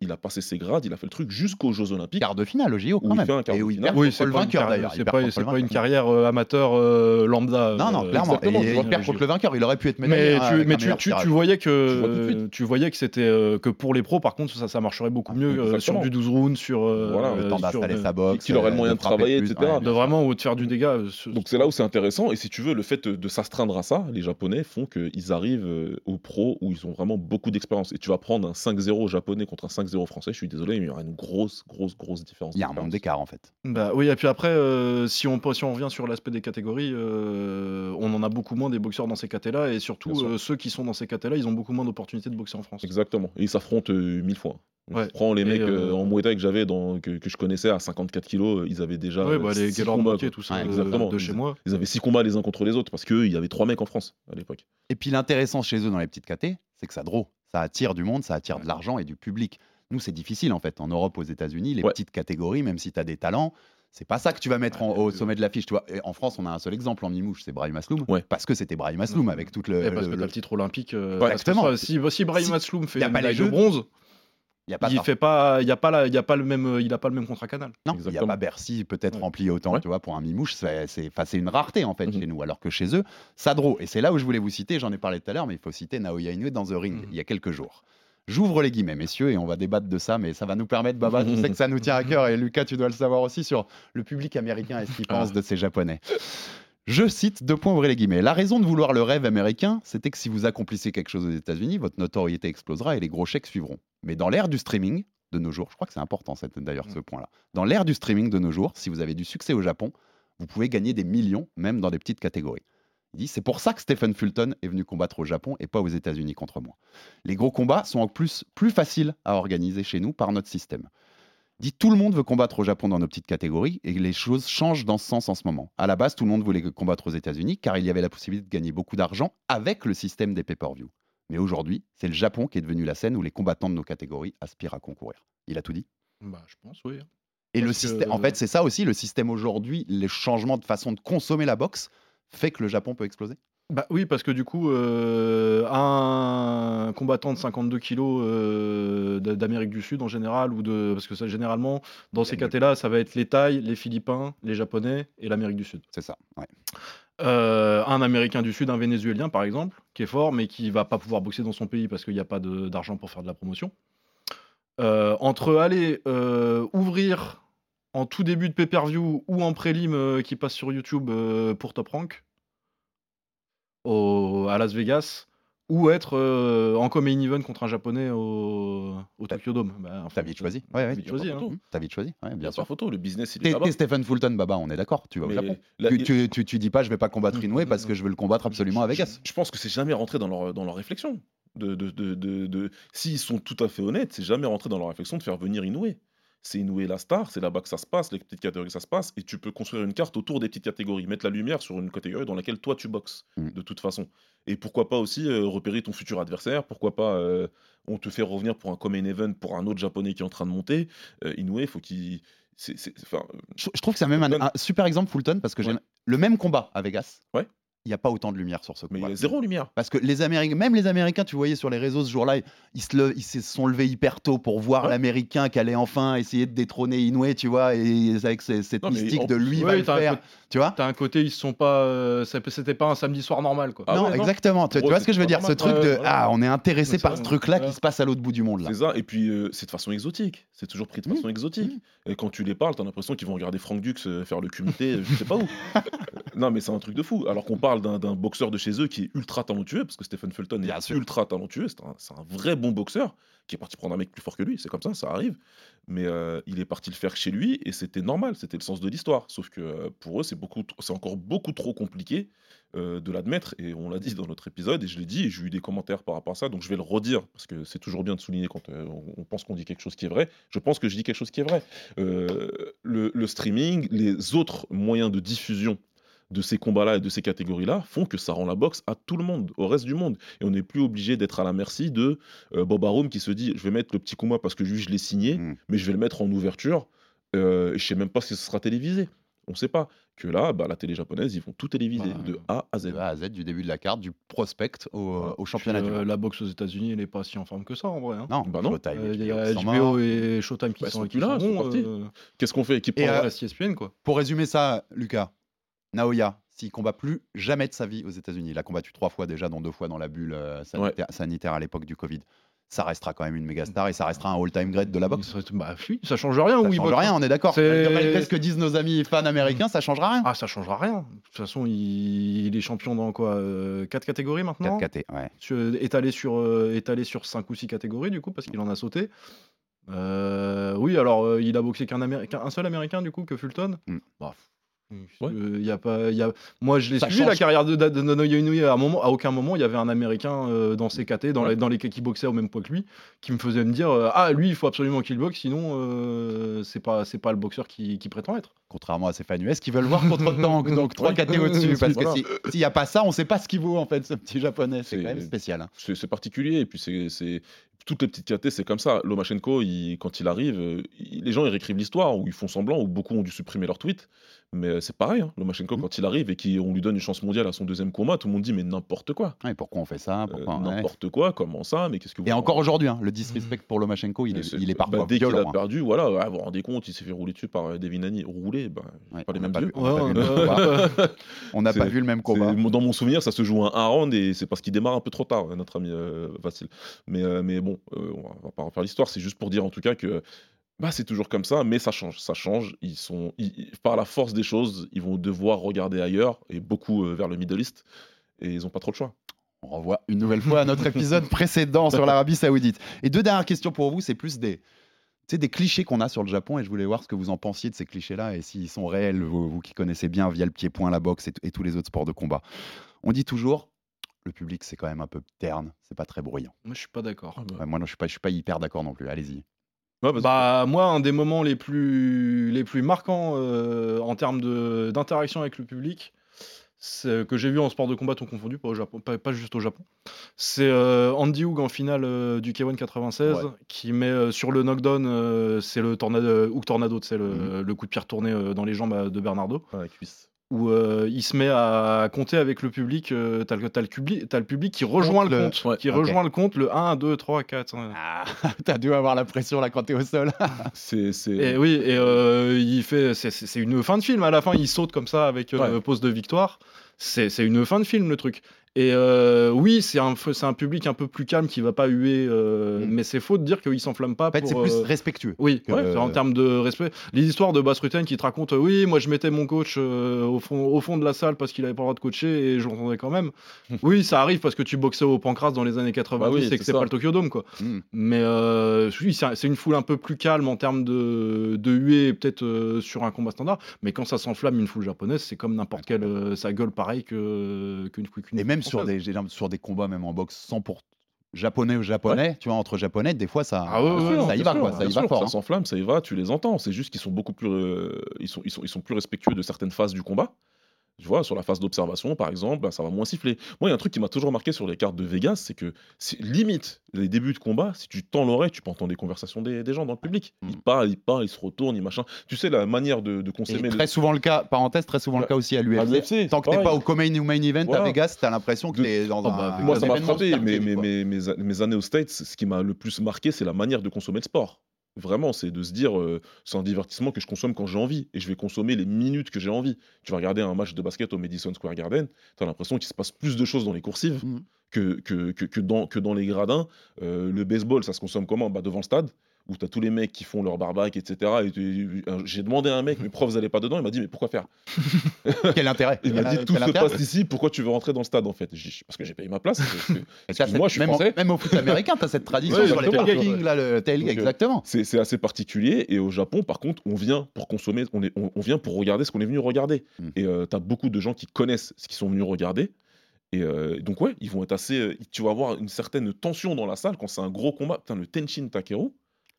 il, a passé ses grades, il a fait le truc jusqu'aux Jeux Olympiques. Quart de finale au JO quand il même. fait un quart Et de où il finale. perd oui contre c'est le vainqueur d'ailleurs. Il c'est pas, pas une carrière euh, amateur euh, lambda Non, non, euh, clairement. il perd contre le vainqueur. Il aurait pu être Mais, médaillé. mais tu, voyais tout que tu voyais que c'était que pour les pros par contre ça, marcherait beaucoup mieux euh, sur du 12 rounds sur Voilà, le temps sur, d'installer euh, sa boxe. qu'il aurait le euh, moyen de travailler, plus. etc. Ouais, de vraiment ou de faire du dégât euh, ce- Donc c'est là où c'est intéressant. Et si tu veux, le fait de, s'astreindre à ça, les Japonais font qu'ils arrivent euh, au pro où ils ont vraiment beaucoup d'expérience. Et tu vas prendre un 5-0 japonais contre un 5-0 français. Je suis désolé, mais il y aura une grosse, grosse, grosse différence. Il y a un monde d'écart en fait. Bah oui, et puis après, euh, si, on, si on revient sur l'aspect des catégories, euh, on en a beaucoup moins des boxeurs dans ces catés-là, et surtout euh, ceux qui sont dans ces catés-là, ils ont beaucoup moins d'opportunités de boxer en France. Exactement. Et ils s'affrontent euh, mille fois. Ouais. Je prends les Et, mecs euh, euh, en Muay Thai que j'avais dans que, que je connaissais à 54 kilos, euh, ils avaient déjà Ouais, euh, bah, les six Gaylord combats, Moutier, quoi. tout ça, Ouais, de- exactement. de chez Ils- moi. Ils avaient six combats les uns contre les autres parce qu'il y avait trois mecs en France à l'époque. Et puis l'intéressant chez eux dans les petites KT, c'est que ça draw. Ça attire du monde, ça attire de l'argent et du public. Nous, c'est difficile en fait. En Europe, aux États-Unis, les Ouais. petites catégories, même si tu as des talents, c'est pas ça que tu vas mettre en- au sommet de l'affiche. Tu vois. Et en France, on a un seul exemple en Mimouche, c'est Brahim Asloum. Ouais. Parce que c'était Brahim Asloum avec toute le. Et parce que le- titre olympique. euh, exactement. ça, Si, si Brahim Si- Asloum fait une médaille de bronze, y a pas il fait pas, il y a pas la, il y a pas le même, il a pas le même contrat canal. Non, il n'y a pas Bercy peut-être Ouais. rempli autant, Ouais. tu vois, pour un mimouche, c'est c'est- une rareté en fait Mhm. chez nous, alors que chez eux, ça draw. Et c'est là où je voulais vous citer, j'en ai parlé tout à l'heure, mais il faut citer Naoya Inoue dans The Ring, Mhm. il y a quelques jours. J'ouvre les guillemets, messieurs, et on va débattre de ça, mais ça va nous permettre, Baba, je sais que ça nous tient à cœur, et Lucas, tu dois le savoir aussi, sur le public américain et ce qu'il pense de ces Japonais. Je cite deux points, ouvrez les guillemets. La raison de vouloir le rêve américain, c'était que si vous accomplissez quelque chose aux États-Unis, votre notoriété explosera et les gros chèques suivront. Mais dans l'ère du streaming de nos jours, je crois que c'est important d'ailleurs ce point-là. Dans l'ère du streaming de nos jours, si vous avez du succès au Japon, vous pouvez gagner des millions, même dans des petites catégories. Il dit c'est pour ça que Stephen Fulton est venu combattre au Japon et pas aux États-Unis contre moi. Les gros combats sont en plus plus faciles à organiser chez nous par notre système. Il dit tout le monde veut combattre au Japon dans nos petites catégories et les choses changent dans ce sens en ce moment. À la base, tout le monde voulait combattre aux États-Unis car il y avait la possibilité de gagner beaucoup d'argent avec le système des pay-per-view. Mais aujourd'hui, c'est le Japon qui est devenu la scène où les combattants de nos catégories aspirent à concourir. Il a tout dit. Bah, je pense, oui. Et le que- système, en fait, c'est ça aussi, le système aujourd'hui, les changements de façon de consommer la boxe fait que le Japon peut exploser. Bah oui, parce que du coup, euh, un combattant de 52 kilos euh, d'Amérique du Sud en général, ou de, parce que ça, généralement, dans ces catés-là, ça va être les Thaïs, les Philippins, les Japonais et l'Amérique du Sud. C'est ça. ouais. Euh, un Américain du Sud, un Vénézuélien par exemple, qui est fort, mais qui va pas pouvoir boxer dans son pays parce qu'il n'y a pas d'argent pour faire de la promotion. Euh, entre aller euh, ouvrir en tout début de pay-per-view ou en prélim qui passe sur YouTube pour Top Rank au- à Las Vegas ou être euh, en main event contre un japonais au, au T'as- Tokyo Dome. Bah, enfin, T'as vite choisi. Ouais, ouais. Vite hein. T'as vite choisi. Ouais, bien sûr. photo, le business il est T'es Stephen Fulton, Baba, on est d'accord. Tu vas au Japon. la- Tu, tu, tu, tu dis pas, je vais pas combattre Inoue parce que je veux le combattre absolument à Vegas. Je pense que c'est jamais rentré dans leur, dans leur réflexion. De, de, de, de, de- S'ils sont tout à fait honnêtes, c'est jamais rentré dans leur réflexion de faire venir Inoue. C'est Inoue la star, c'est là-bas que ça se passe, les petites catégories que ça se passe, et tu peux construire une carte autour des petites catégories, mettre la lumière sur une catégorie dans laquelle toi tu boxes, Mm. de toute façon. Et pourquoi pas aussi euh, repérer ton futur adversaire, pourquoi pas euh, on te fait revenir pour un common event pour un autre japonais qui est en train de monter. Euh, Inoue, faut qu'il. enfin, Je, trouve que c'est même un, super exemple Fulton parce que j'ai Ouais. le même combat à Vegas. Ouais. Il n'y a pas autant de lumière sur ce mais il y combat. a zéro lumière. Parce que les Américains, même les Américains, tu voyais sur les réseaux ce jour-là, ils se, le- ils se sont levés hyper tôt pour voir Ouais. l'Américain qui allait enfin essayer de détrôner Inoue, tu vois, et avec ce- cette Non, mystique en de lui va Ouais, le t'as un faire, tu vois. T'as un côté, ils sont pas. euh, C'était pas un samedi soir normal, quoi. Ah non, ouais, non. exactement. Tu, vois ce que je veux dire Ce truc de ah, on est intéressé par ça, ce truc-là ouais. qui se passe à l'autre bout du monde là. C'est ça, et puis euh, c'est de façon exotique. C'est toujours pris de Mmh. façon exotique. Et quand tu les parles, t'as l'impression qu'ils vont regarder Frank Dux euh, faire le comité, je sais pas où. Non, mais c'est un truc de fou. Alors qu'on parle d'un d'un boxeur de chez eux qui est ultra talentueux, parce que Stephen Fulton Bien est sûr. ultra talentueux, c'est un, un vrai bon boxeur qui est parti prendre un mec plus fort que lui, c'est comme ça, ça arrive. Mais euh, il est parti le faire chez lui et c'était normal, c'était le sens de l'histoire. Sauf que euh, pour eux, c'est beaucoup, tr- c'est encore beaucoup trop compliqué euh, de l'admettre. Et on l'a dit dans notre épisode, et je l'ai dit, et j'ai eu des commentaires par rapport à ça, donc je vais le redire, parce que c'est toujours bien de souligner quand on- pense qu'on dit quelque chose qui est vrai. Je pense que je dis quelque chose qui est vrai. Le, le streaming, les autres moyens de diffusion de ces combats-là et de ces catégories-là font que ça rend la boxe à tout le monde, au reste du monde. Et on n'est plus obligé d'être à la merci de euh, Bob Arum qui se dit je vais mettre le petit combat parce que lui je l'ai signé, Mm. mais je vais le mettre en ouverture. Euh, et je sais même pas si ce sera télévisé. On sait pas. Que là, bah, la télé japonaise, ils vont tout téléviser Bah, de A à Z. De A à Z, du début de la carte, du prospect au, au championnat du euh, monde. la boxe aux États-Unis, elle est pas si en forme que ça, en vrai. hein. Non, bah non. Showtime, Euh, Il y a HBO et Showtime qui Bah, sont, sont qui plus là, sont ils sont bons, partis. euh, Qu'est-ce qu'on fait Équipe Et, prend- euh, reste ESPN, quoi. Pour résumer ça, Lucas, Naoya, s'il combat plus jamais de sa vie aux États-Unis, il a combattu trois fois déjà, dont deux fois dans la bulle euh, sanitaire, sanitaire à l'époque du Covid. Ça restera quand même une méga star et ça restera un all-time great de la boxe. Ça, bah, oui, ça change rien. Ça où il change rien, hein. on est d'accord. Malgré ce que disent nos amis fans américains, ça changera rien. Ah, ça changera rien. De toute façon, il, il est champion dans quoi euh, Quatre catégories maintenant 4 KT, ouais. Sur- étalé sur euh, étalé sur 5 ou 6 catégories du coup parce qu'il en a sauté. Euh, oui, alors euh, il a boxé qu'un Américain, un seul américain du coup que Fulton. Mm. Bah, Ouais. Euh, y a pas, y a... Moi, je l'ai suivi la carrière de, de, de. À, un moment, à aucun moment, il y avait un Américain euh, dans ses KT, dans, Ouais. les, dans les qui boxaient au même poids que lui, qui me faisait me dire euh, Ah, lui, il faut absolument qu'il boxe, sinon, c'est pas, pas le boxeur qui, qui prétend être. Contrairement à Stéphane US qui veulent voir contre Tank, donc 3 KT au-dessus. Parce que si- s'il n'y a pas ça, on ne sait pas ce qu'il vaut en fait, ce petit japonais. C'est quand même spécial. hein. C'est particulier, et puis c'est-. Toutes les petites KT, c'est comme ça. Lomachenko, il- quand il arrive, il- les gens ils réécrivent l'histoire, ou ils font semblant, ou beaucoup ont dû supprimer leur tweet. Mais euh, c'est pareil, hein. Lomachenko, Mhm. quand il arrive et qu'on lui donne une chance mondiale à son deuxième combat, tout le monde dit Mais n'importe quoi. Ouais, pourquoi on fait ça? Euh, ouais. n'importe quoi, comment ça? Mais qu'est-ce que vous Et encore aujourd'hui, hein, le disrespect pour Lomachenko, il est, c'est- il est bah, parfois dès qu'il a hein. perdu, voilà, vous vous rendez compte, il s'est fait rouler dessus par euh, Devin Bah, Ouais, pas les on n'a mêmes pas vu- on n'a pas Ouais, vu le même combat. On n'a pas C'est- vu le même C'est- combat. Dans mon souvenir, ça se joue un, un round et c'est parce qu'il démarre un peu trop tard, notre ami euh, Vassil. Mais, euh, mais bon, euh, on, va, pas refaire l'histoire, c'est juste pour dire en tout cas que bah, c'est toujours comme ça, mais ça change. Ça change. Ils sont, ils- par la force des choses, ils vont devoir regarder ailleurs et beaucoup euh, vers le Middle East et ils n'ont pas trop le choix. On renvoie une nouvelle fois à notre épisode précédent sur l'Arabie Saoudite. Et deux dernières questions pour vous, c'est plus des, sais, des clichés qu'on a sur le Japon et je voulais voir ce que vous en pensiez de ces clichés-là et s'ils sont réels, vous, vous qui connaissez bien via le pied-point, la boxe et, tous les autres sports de combat. On dit toujours, le public c'est quand même un peu terne, c'est pas très bruyant. Moi, je suis pas d'accord. Ouais, moi non, je suis pas, je suis pas hyper d'accord non plus. Allez-y. Ouais. Bah, moi, un des moments les plus, les plus marquants euh, en termes de- d'interaction avec le public, que j'ai vu en sport de combat tout confondu, pas, au Japon, pas, pas juste au Japon, c'est euh, Andy Hoog en finale euh, du K1 96 Ouais. qui met euh, sur le knockdown, c'est le tornado, Tornado, c'est le, Mhm. le coup de pierre tourné dans les jambes de Bernardo Ouais, cuisse. Où euh, il se met à compter avec le public. euh, t'as, le, t'as, le public t'as le public qui rejoint le, le- compte, ouais, qui ok. rejoint le compte, le 1, 2, 3, 4. hein. Ah, t'as dû avoir la pression là quand t'es au sol. C'est, c'est... Et oui, et euh, il fait, c'est, une fin de film. À la fin, il saute comme ça avec euh, Ouais. pose de victoire. C'est, c'est une fin de film le truc. Et euh, oui, c'est un, un public un peu plus calme qui va pas huer, euh, Mm. mais c'est faux de dire qu'il s'enflamme pas. En fait, c'est plus euh, respectueux. Oui, ouais, en termes de respect. Les histoires de Bass Rutten qui te racontent, oui, moi je mettais mon coach au, fond, au fond de la salle parce qu'il avait pas le droit de coacher et je l'entendais quand même. oui, ça arrive parce que tu boxais au pancras dans les années 90 Bah oui, et que c'est pas le Tokyo Dome, quoi. Mm. Mais oui, c'est un- c'est une foule un peu plus calme en termes de, de huée, peut-être sur un combat standard. Mais quand ça s'enflamme, une foule japonaise, c'est comme n'importe quelle. ça gueule pareil que- qu'une qu'une Et même sur des, j'ai- sur des combats, même en boxe, sans pour japonais ou japonais, tu vois, entre japonais, des fois ça, Ah ouais, ouais, ça y va, sûr, quoi, ça y va sûr, fort. Ça hein. s'enflamme, ça y va, tu les entends. C'est juste qu'ils sont beaucoup plus, euh, ils sont, ils sont, ils sont plus respectueux de certaines phases du combat. Tu vois, sur la phase d'observation, par exemple, bah, ça va moins siffler. Moi, il y a un truc qui m'a toujours marqué sur les cartes de Vegas, c'est que limite les débuts de combat, si tu tends l'oreille, tu peux entendre des conversations des, des gens dans le public. Ils Mm. parlent, ils parlent, ils se retournent, ils machin. Tu sais, la manière de, de Et consommer. très souvent le cas, parenthèse, très souvent le cas aussi à l'UFC. Tant que t'es pas au co-main ou main event à. Vegas, t'as l'impression que De- t'es dans Oh, un. bah, Moi, ça m'a frappé, mais, mais, quoi. mais- mes, mes années aux States, ce qui m'a le plus marqué, c'est la manière de consommer le sport. Vraiment, c'est de se dire, euh, c'est un divertissement que je consomme quand j'ai envie, et je vais consommer les minutes que j'ai envie. Tu vas regarder un match de basket au Madison Square Garden, tu as l'impression qu'il se passe plus de choses dans les coursives Mhm. que, que, que, que dans, que dans les gradins. Euh, le baseball, ça se consomme comment bah, Devant le stade, où tu as tous les mecs qui font leur barbac, etc. Et tu- euh, j'ai demandé à un mec, mes profs, vous n'allez pas dedans? Il m'a dit, mais pourquoi faire? Quel intérêt? Il m'a dit, tout se passe ici, pourquoi tu veux rentrer dans le stade en fait? Dit, Parce que j'ai payé ma place. parce que- cette- je suis même, français. même au foot américain, t'as cette tradition Ouais, sur les parkings, là, le tailgate, euh, exactement. C'est assez particulier. Et au Japon, par contre, on vient pour consommer, on, est, on, on vient pour regarder ce qu'on est venu regarder. Mm. Et tu as beaucoup de gens qui connaissent ce qu'ils sont venus regarder. Et euh, donc, ouais, ils vont être assez. euh, tu vas avoir une certaine tension dans la salle quand c'est un gros combat. Putain, le Tenshin Takeru,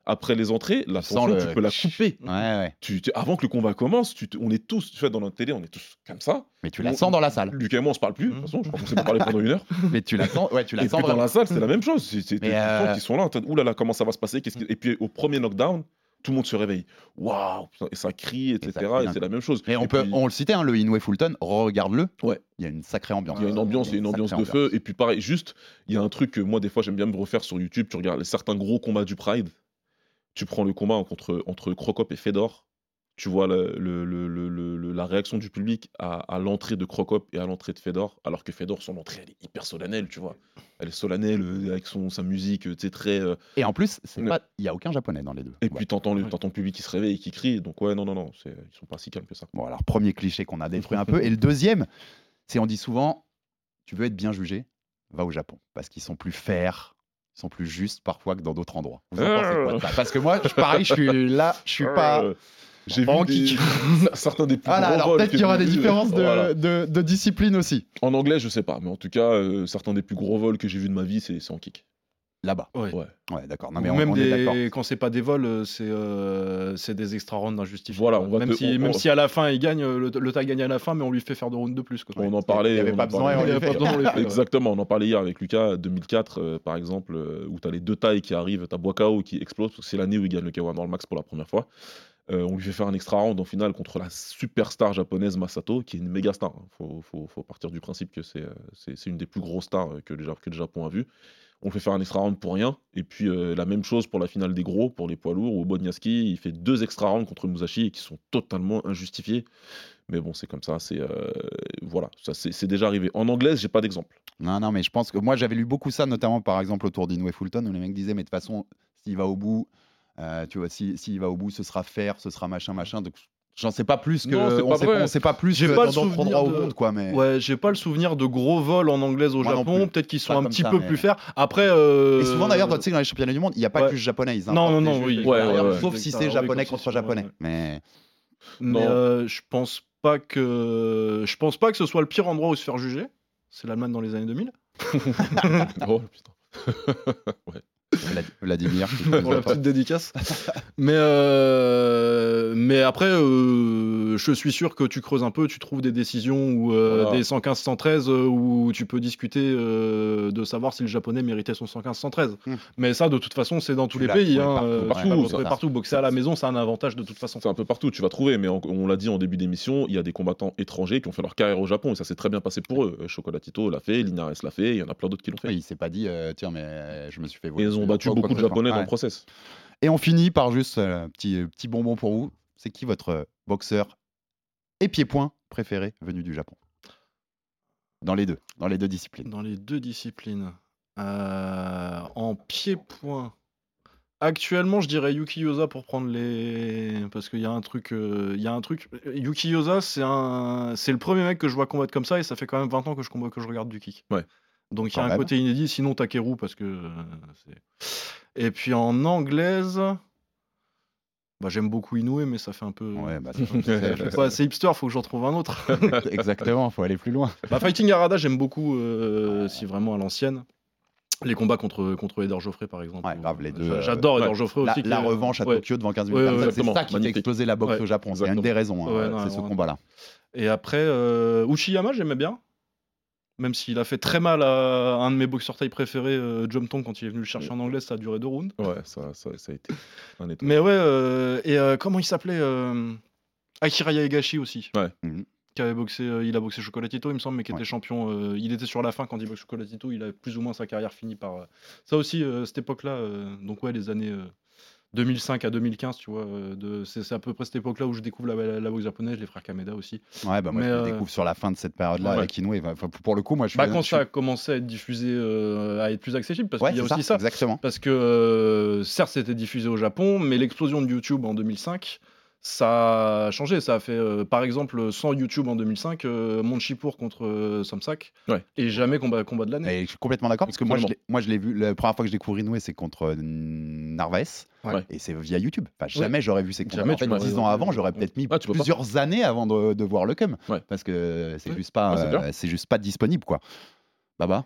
après les entrées, la tension, le- tu peux la couper. Ouais, ouais. Tu, tu- avant que le combat commence, tu on est tous, tu vois, dans notre télé, on est tous comme ça. Mais tu la On- sens dans la salle. Lucas et moi, on se parle plus. De toute façon, je crois qu'on s'est pas parlé pendant une heure. Mais tu la sens, ouais, tu la et sens puis dans la salle, c'est la même chose. C'est, Mais tu euh, qu'ils sont là. t'as- Ouh là là, comment ça va se passer? Qui- Et puis au premier knockdown, tout le monde se réveille. Waouh Et ça crie, etc. Et, c'est la même chose. Mais on Et peut, puis, on le citait, hein, le Inoue Fulton, regarde-le. Ouais. Il y a une sacrée ambiance. Il y a une ambiance, a une ambiance de feu. Et puis pareil, juste, il y a un truc que moi, des fois, j'aime bien me refaire sur YouTube. Tu regardes certains gros combats du Pride. Tu prends le combat entre, entre Crocop et Fedor. Tu vois le- le- le- le- le- le- la réaction du public à, à l'entrée de Crocop et à l'entrée de Fedor. Alors que Fedor, son entrée, elle est hyper solennelle, tu vois. Elle est solennelle euh, avec son, sa musique, euh, tu sais, très. euh, Et en plus, c'est Ouais. pas, il y a aucun japonais dans les deux. Et Ouais. puis t'entends le, Ouais. public qui se réveille et qui crie. Donc ouais, non, non, non, c'est- ils sont pas si calmes que ça. Bon, alors, premier cliché qu'on a détruit un peu. Et le deuxième, c'est on dit souvent, tu veux être bien jugé, va au Japon. Parce qu'ils sont plus ils sont plus justes parfois que dans d'autres endroits. Vous en pensez quoi de ça? Parce que moi, je- pareil, je suis là, je suis pas. Euh, J'ai vu des- certains des plus Voilà, gros alors vols peut-être qu'il y aura des différences de, Voilà. de- de discipline aussi. En anglais, je sais pas, mais en tout cas, euh, certains des plus gros vols que j'ai vus de ma vie, c'est en kick. Là-bas. Ouais. Ouais. Ouais, d'accord. Même on des... d'accord. quand c'est pas des vols, euh, c'est euh, c'est des extra rounds injustifiés. Voilà, quoi. on va même te- si, on- même si à la fin il gagne, euh, le, le tag gagne à la fin, mais on lui fait faire deux rounds de plus. Quoi. On en parlait. Il y avait pas besoin. Exactement, on en parlait hier avec Lucas, 2004 euh, par exemple, euh, où tu as les deux tailles qui arrivent, tu as Boakao qui explose, parce que c'est l'année où il gagne le K1 dans le max pour la première fois. Euh, on lui fait faire un extra round en finale contre la superstar japonaise Masato, qui est une méga star. Il faut, faut- faut partir du principe que c'est c'est- c'est une des plus grosses stars que le, que le Japon a vu. On fait faire un extra round pour rien. Et puis euh, la même chose pour la finale des gros, pour les poids lourds, où Bonyaski, il fait deux extra rounds contre Musashi et qui sont totalement injustifiés. Mais bon, c'est comme ça, c'est euh, voilà, ça c'est déjà arrivé. En anglaise, j'ai pas d'exemple. Non, non, mais je pense que moi j'avais lu beaucoup ça, notamment par exemple autour d'Inoue Fulton, où les mecs disaient, mais de toute façon, s'il va au bout, euh, tu vois, si- s'il va au bout, ce sera faire, ce sera machin, machin. J'en sais pas plus que. Non, c'est on, pas sait vrai. on sait pas plus J'ai que pas le souvenir au de- monde, quoi. Mais... Ouais, j'ai pas le souvenir de gros vols en anglaise au Moi Japon. Peut-être qu'ils sont Pas un petit ça, peu mais- plus faire. Après. euh, Et souvent d'ailleurs, tu sais, dans les championnats du monde, il n'y a pas Ouais. que japonaise. hein, Non, non, non, oui. Ouais, ouais. Sauf si c'est japonais contre japonais. Mais Mais euh, je pense pas que je pense pas que ce soit le pire endroit où se faire juger. C'est l'Allemagne dans les années 2000. oh putain. ouais. Vlad- Vladimir. pour la petite dédicace. mais, euh, mais après, euh, je suis sûr que tu creuses un peu, tu trouves des décisions où, euh, Voilà. des 115-113 euh, où tu peux discuter euh, de savoir si le japonais méritait son 115-113. Hmm. Mais ça, de toute façon, c'est dans tous Tu les pays. hein, partout, partout, ça. Boxer à la maison, c'est un avantage de toute façon. C'est un peu partout, tu vas trouver, mais on, on l'a dit en début d'émission, il y a des combattants étrangers qui ont fait leur carrière au Japon et ça s'est très bien passé pour eux. Chocolatito l'a fait, Linares l'a fait, il y en a plein d'autres qui l'ont fait. Oui, il s'est pas dit, euh, tiens, mais je me suis fait voler. Ont battu Quoi, quoi beaucoup de. Japonais dans Ouais. le process. Et on finit par juste un petit, euh, petit bonbon pour vous. C'est qui votre euh, boxeur et pied-point préféré venu du Japon? Dans les deux, dans les deux disciplines. Dans les deux disciplines. Euh, en pied-point. Actuellement, je dirais Yuki Yosa pour prendre les. Parce qu'il y a un truc. euh, Il y a un truc. Yuki Yosa, c'est un... c'est le premier mec que je vois combattre comme ça et ça fait quand même 20 ans que je, combat- que je regarde du kick. Ouais. Donc il y Quand a un même. côté inédit, sinon Takeru, parce que. euh, c'est- et puis en anglaise. Bah, J'aime beaucoup Inoue, mais ça fait un peu. Ouais, bah, c'est- pas assez hipster, faut que j'en trouve un autre. Exactement, faut aller plus loin. Bah, Fighting Arada, j'aime beaucoup, euh, si vraiment à l'ancienne. Les combats contre, contre Eder Joffrey, par exemple. Ouais, grave, les deux, J'a- euh, J'adore Eder ouais. Joffrey La, aussi. qui la est- revanche à ouais. Tokyo devant 15 000 Ouais, ouais, personnes, c'est exactement, ça qui fait magnifique. exploser la boxe Ouais, au Japon. C'est une exactement. des raisons, hein, Ouais, non, c'est ce vraiment. combat-là. Et après, euh, Uchiyama, j'aimais bien. Même s'il a fait très mal à un de mes boxeurs taille préférés, euh, Jump Tong, quand il est venu le chercher en anglais, ça a duré deux rounds. Ouais, ça, ça, ça a été un état. Mais ouais, euh, et euh, comment il s'appelait euh, Akira Yaegashi aussi. Ouais. Mhm. Qui avait boxé, euh, il a boxé Chocolatito, il me semble, mais qui Ouais. était champion. euh, il était sur la fin quand il boxe Chocolatito, il a plus ou moins sa carrière finie par. euh, ça aussi, euh, cette époque-là, euh, donc ouais, les années. Euh, 2005 à 2015, tu vois, euh, de- c'est c'est à peu près cette époque-là où je découvre la, la boxe japonaise, les frères Kameda aussi. Ouais, bah moi Mais, je euh, découvre sur la fin de cette période-là Ouais. avec Inoue. Enfin, pour le coup, moi je suis. Bah, quand je ça a commencé à être diffusé, euh, à être plus accessible, parce Ouais, qu'il y a c'est aussi ça. Exactement. Parce que euh, certes, c'était diffusé au Japon, mais l'explosion de YouTube en 2005, ça a changé. Ça a fait, euh, par exemple, sans YouTube en 2005, euh, Monchipour contre euh, Samsak, Ouais. et jamais combat, combat de l'année. Et je suis complètement d'accord parce que moi je, moi je l'ai vu la première fois que je découvre Inoue c'est contre euh, Ouais. et c'est via YouTube. Enfin, jamais j'aurais vu ces combats. Jamais en fait, tu m'aurais- dix ans avant, j'aurais peut-être mis Ah, pas. plusieurs années avant de, de voir le cum Ouais. parce que c'est Ouais. juste pas Ah, c'est euh, c'est juste pas disponible quoi. Baba,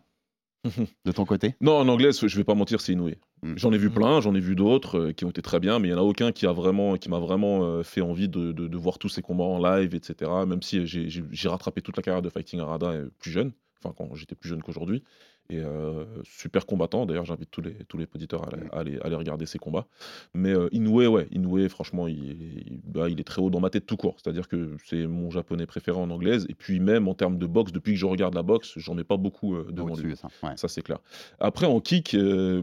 de ton côté Non, en anglais, je vais pas mentir, c'est Inoue. Mm. J'en ai vu Mm. plein, j'en ai vu d'autres euh, qui ont été très bien, mais il y en a aucun qui a vraiment, qui m'a vraiment euh, fait envie de, de- de voir tous ces combats en live, etc. Même si j'ai- rattrapé toute la carrière de Fighting Arada euh, plus jeune, enfin quand j'étais plus jeune qu'aujourd'hui. Et euh, super combattant, d'ailleurs j'invite tous les, tous les auditeurs à, aller- à aller, à aller regarder ses combats. Mais euh, Inoue, ouais, Inoue, franchement, il, il- bah, il est très haut dans ma tête tout court. C'est-à-dire que c'est mon japonais préféré en anglaise. Et puis même en termes de boxe, depuis que je regarde la boxe, j'en mets pas beaucoup euh, devant lui. Ça. Ouais. Ça, c'est clair. Après, en kick,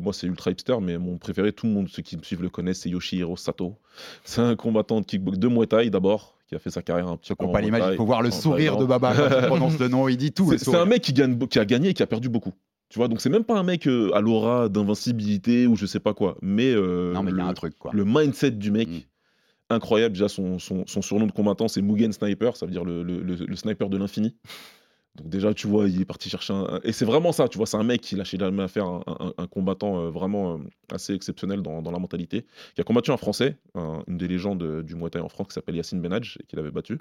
moi, c'est ultra hipster, mais mon préféré, tout le monde, ceux qui me suivent le connaissent, c'est Yoshihiro Sato. C'est un combattant de kickbox de Muay Thai d'abord, qui a fait sa carrière un petit peu pas l'image, il faut voir le sourire de. Baba quand il prononce le nom, il dit tout. C'est un mec qui, gagne, qui a gagné et qui a perdu beaucoup. Tu vois, donc c'est même pas un mec euh, à l'aura d'invincibilité ou je sais pas quoi. Mais, euh, Non mais il y a le, un truc quoi. le mindset du mec, Mm. incroyable. Déjà, son, son, son surnom de combattant, c'est Mugen Sniper, ça veut dire le, le- le- le sniper de l'infini. Donc déjà, tu vois, il est parti chercher un... Et c'est vraiment ça, tu vois, c'est un mec qui lâchait jamais à faire un, un- un combattant euh, vraiment assez exceptionnel dans, dans la mentalité, qui a combattu un Français, un- une des légendes du Muay Thai en France, qui s'appelle Yacine Benadj, et qui l'avait battu.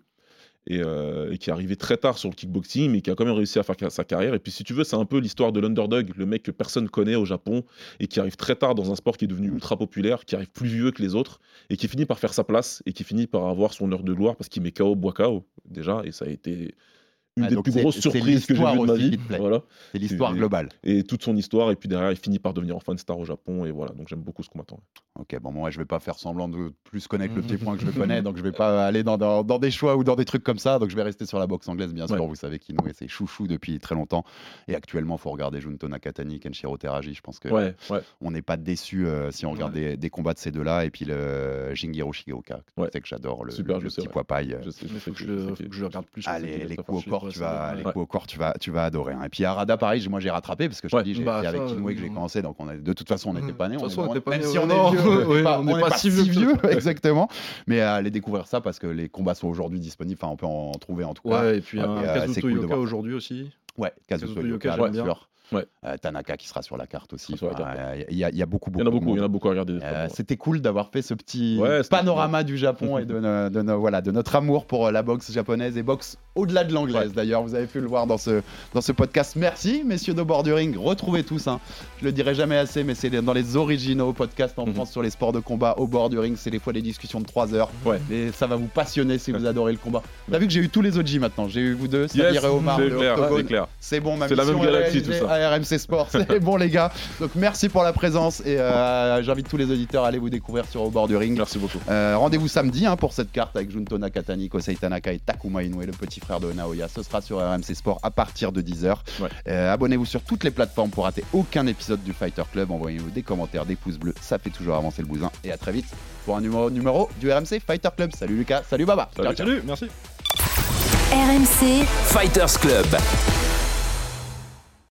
Et, euh, et qui est arrivé très tard sur le kickboxing, mais qui a quand même réussi à faire sa carrière. Et puis, si tu veux, c'est un peu l'histoire de l'underdog, le mec que personne connaît au Japon, et qui arrive très tard dans un sport qui est devenu ultra populaire, qui arrive plus vieux que les autres, et qui finit par faire sa place, et qui finit par avoir son heure de gloire, parce qu'il met KO, boit KO, déjà, et ça a été une Ah, des plus grosses surprises que j'ai vues de ma vie. Voilà. C'est l'histoire globale. Et toute son histoire, et puis derrière, il finit par devenir fan star au Japon, et voilà, donc j'aime beaucoup ce combattant. Ok, bon, moi je vais pas faire semblant de plus connaître le pied-point que je le connais, donc je vais pas aller dans, dans- dans des choix ou dans des trucs comme ça, donc je vais rester sur la boxe anglaise, bien sûr. Ouais. Vous savez qu'Inoue c'est chouchou depuis très longtemps, et actuellement, il faut regarder Junto Nakatani, Kenshiro Teraji. Je pense que Ouais, ouais. on n'est pas déçu si on regarde des, des combats de ces deux-là, et puis le Jingiro Shigeoka, Ouais. tu sais que j'adore le, Super, le- le je sais, petit ouais. poids paille. Je sais, je faut que je le- regarde plus. sais les, coups au fort, corps, tu vas, les Ouais. coups au corps, tu vas, tu vas adorer. hein. Et puis Arada, pareil, moi j'ai rattrapé parce que je te dis, j'ai- Bah, c'est avec Inoue que j'ai euh, commencé, donc on a, de toute façon on n'était Mhm. pas nés. On façon, on pas même si on est vieux, pas, on n'est pas pas si vieux exactement. Mais à aller découvrir ça parce que les combats sont aujourd'hui disponibles, enfin on peut en trouver en tout cas. Ouais, et puis Ouais, un et, euh, c'est Kazuto Yoka aujourd'hui aussi. Ouais, Kazuto Yoka, bien j'aime bien. sûr. Ouais. Euh, Tanaka qui sera sur la carte aussi. Euh, Il y, a- y a beaucoup, Il y beaucoup. en a beaucoup, il y en a beaucoup à regarder. Euh. C'était cool d'avoir fait ce petit Ouais, panorama du Japon et de, no- de no- voilà, de notre amour pour euh, la boxe japonaise et boxe au-delà de l'anglaise. D'ailleurs, vous avez pu le voir dans ce, dans ce podcast. Merci, messieurs de bord du ring. Retrouvez tout ça. Je le dirai jamais assez, mais c'est dans les originaux podcasts en Mhm. France sur les sports de combat au bord du ring. C'est des fois des discussions de 3 heures. Ouais. Et ça va vous passionner si vous adorez le combat. T'as vu que j'ai eu tous les OG maintenant. J'ai eu vous deux, Yes, Samir et Omar. c'est clair, c'est clair. C'est bon, ma C'est la même galaxie, tout ça. à RMC Sport. C'est bon, les gars. Donc, merci pour la présence et euh, j'invite tous les auditeurs à aller vous découvrir sur Au bord du ring. Merci beaucoup. Euh, Rendez-vous samedi hein, pour cette carte avec Junto Nakatani, Kosei Tanaka et Takuma Inoue, le petit frère de Naoya. Ce sera sur RMC Sport à partir de 10h. Ouais. Abonnez-vous sur toutes les plateformes pour rater aucun épisode du Fighter Club. Envoyez-nous des commentaires, des pouces bleus, ça fait toujours avancer le bousin. Et à très vite pour un numéro, numéro du RMC Fighter Club. Salut Lucas, salut Baba. Salut, Ciao, ciao. Salut, merci. RMC Fighters Club.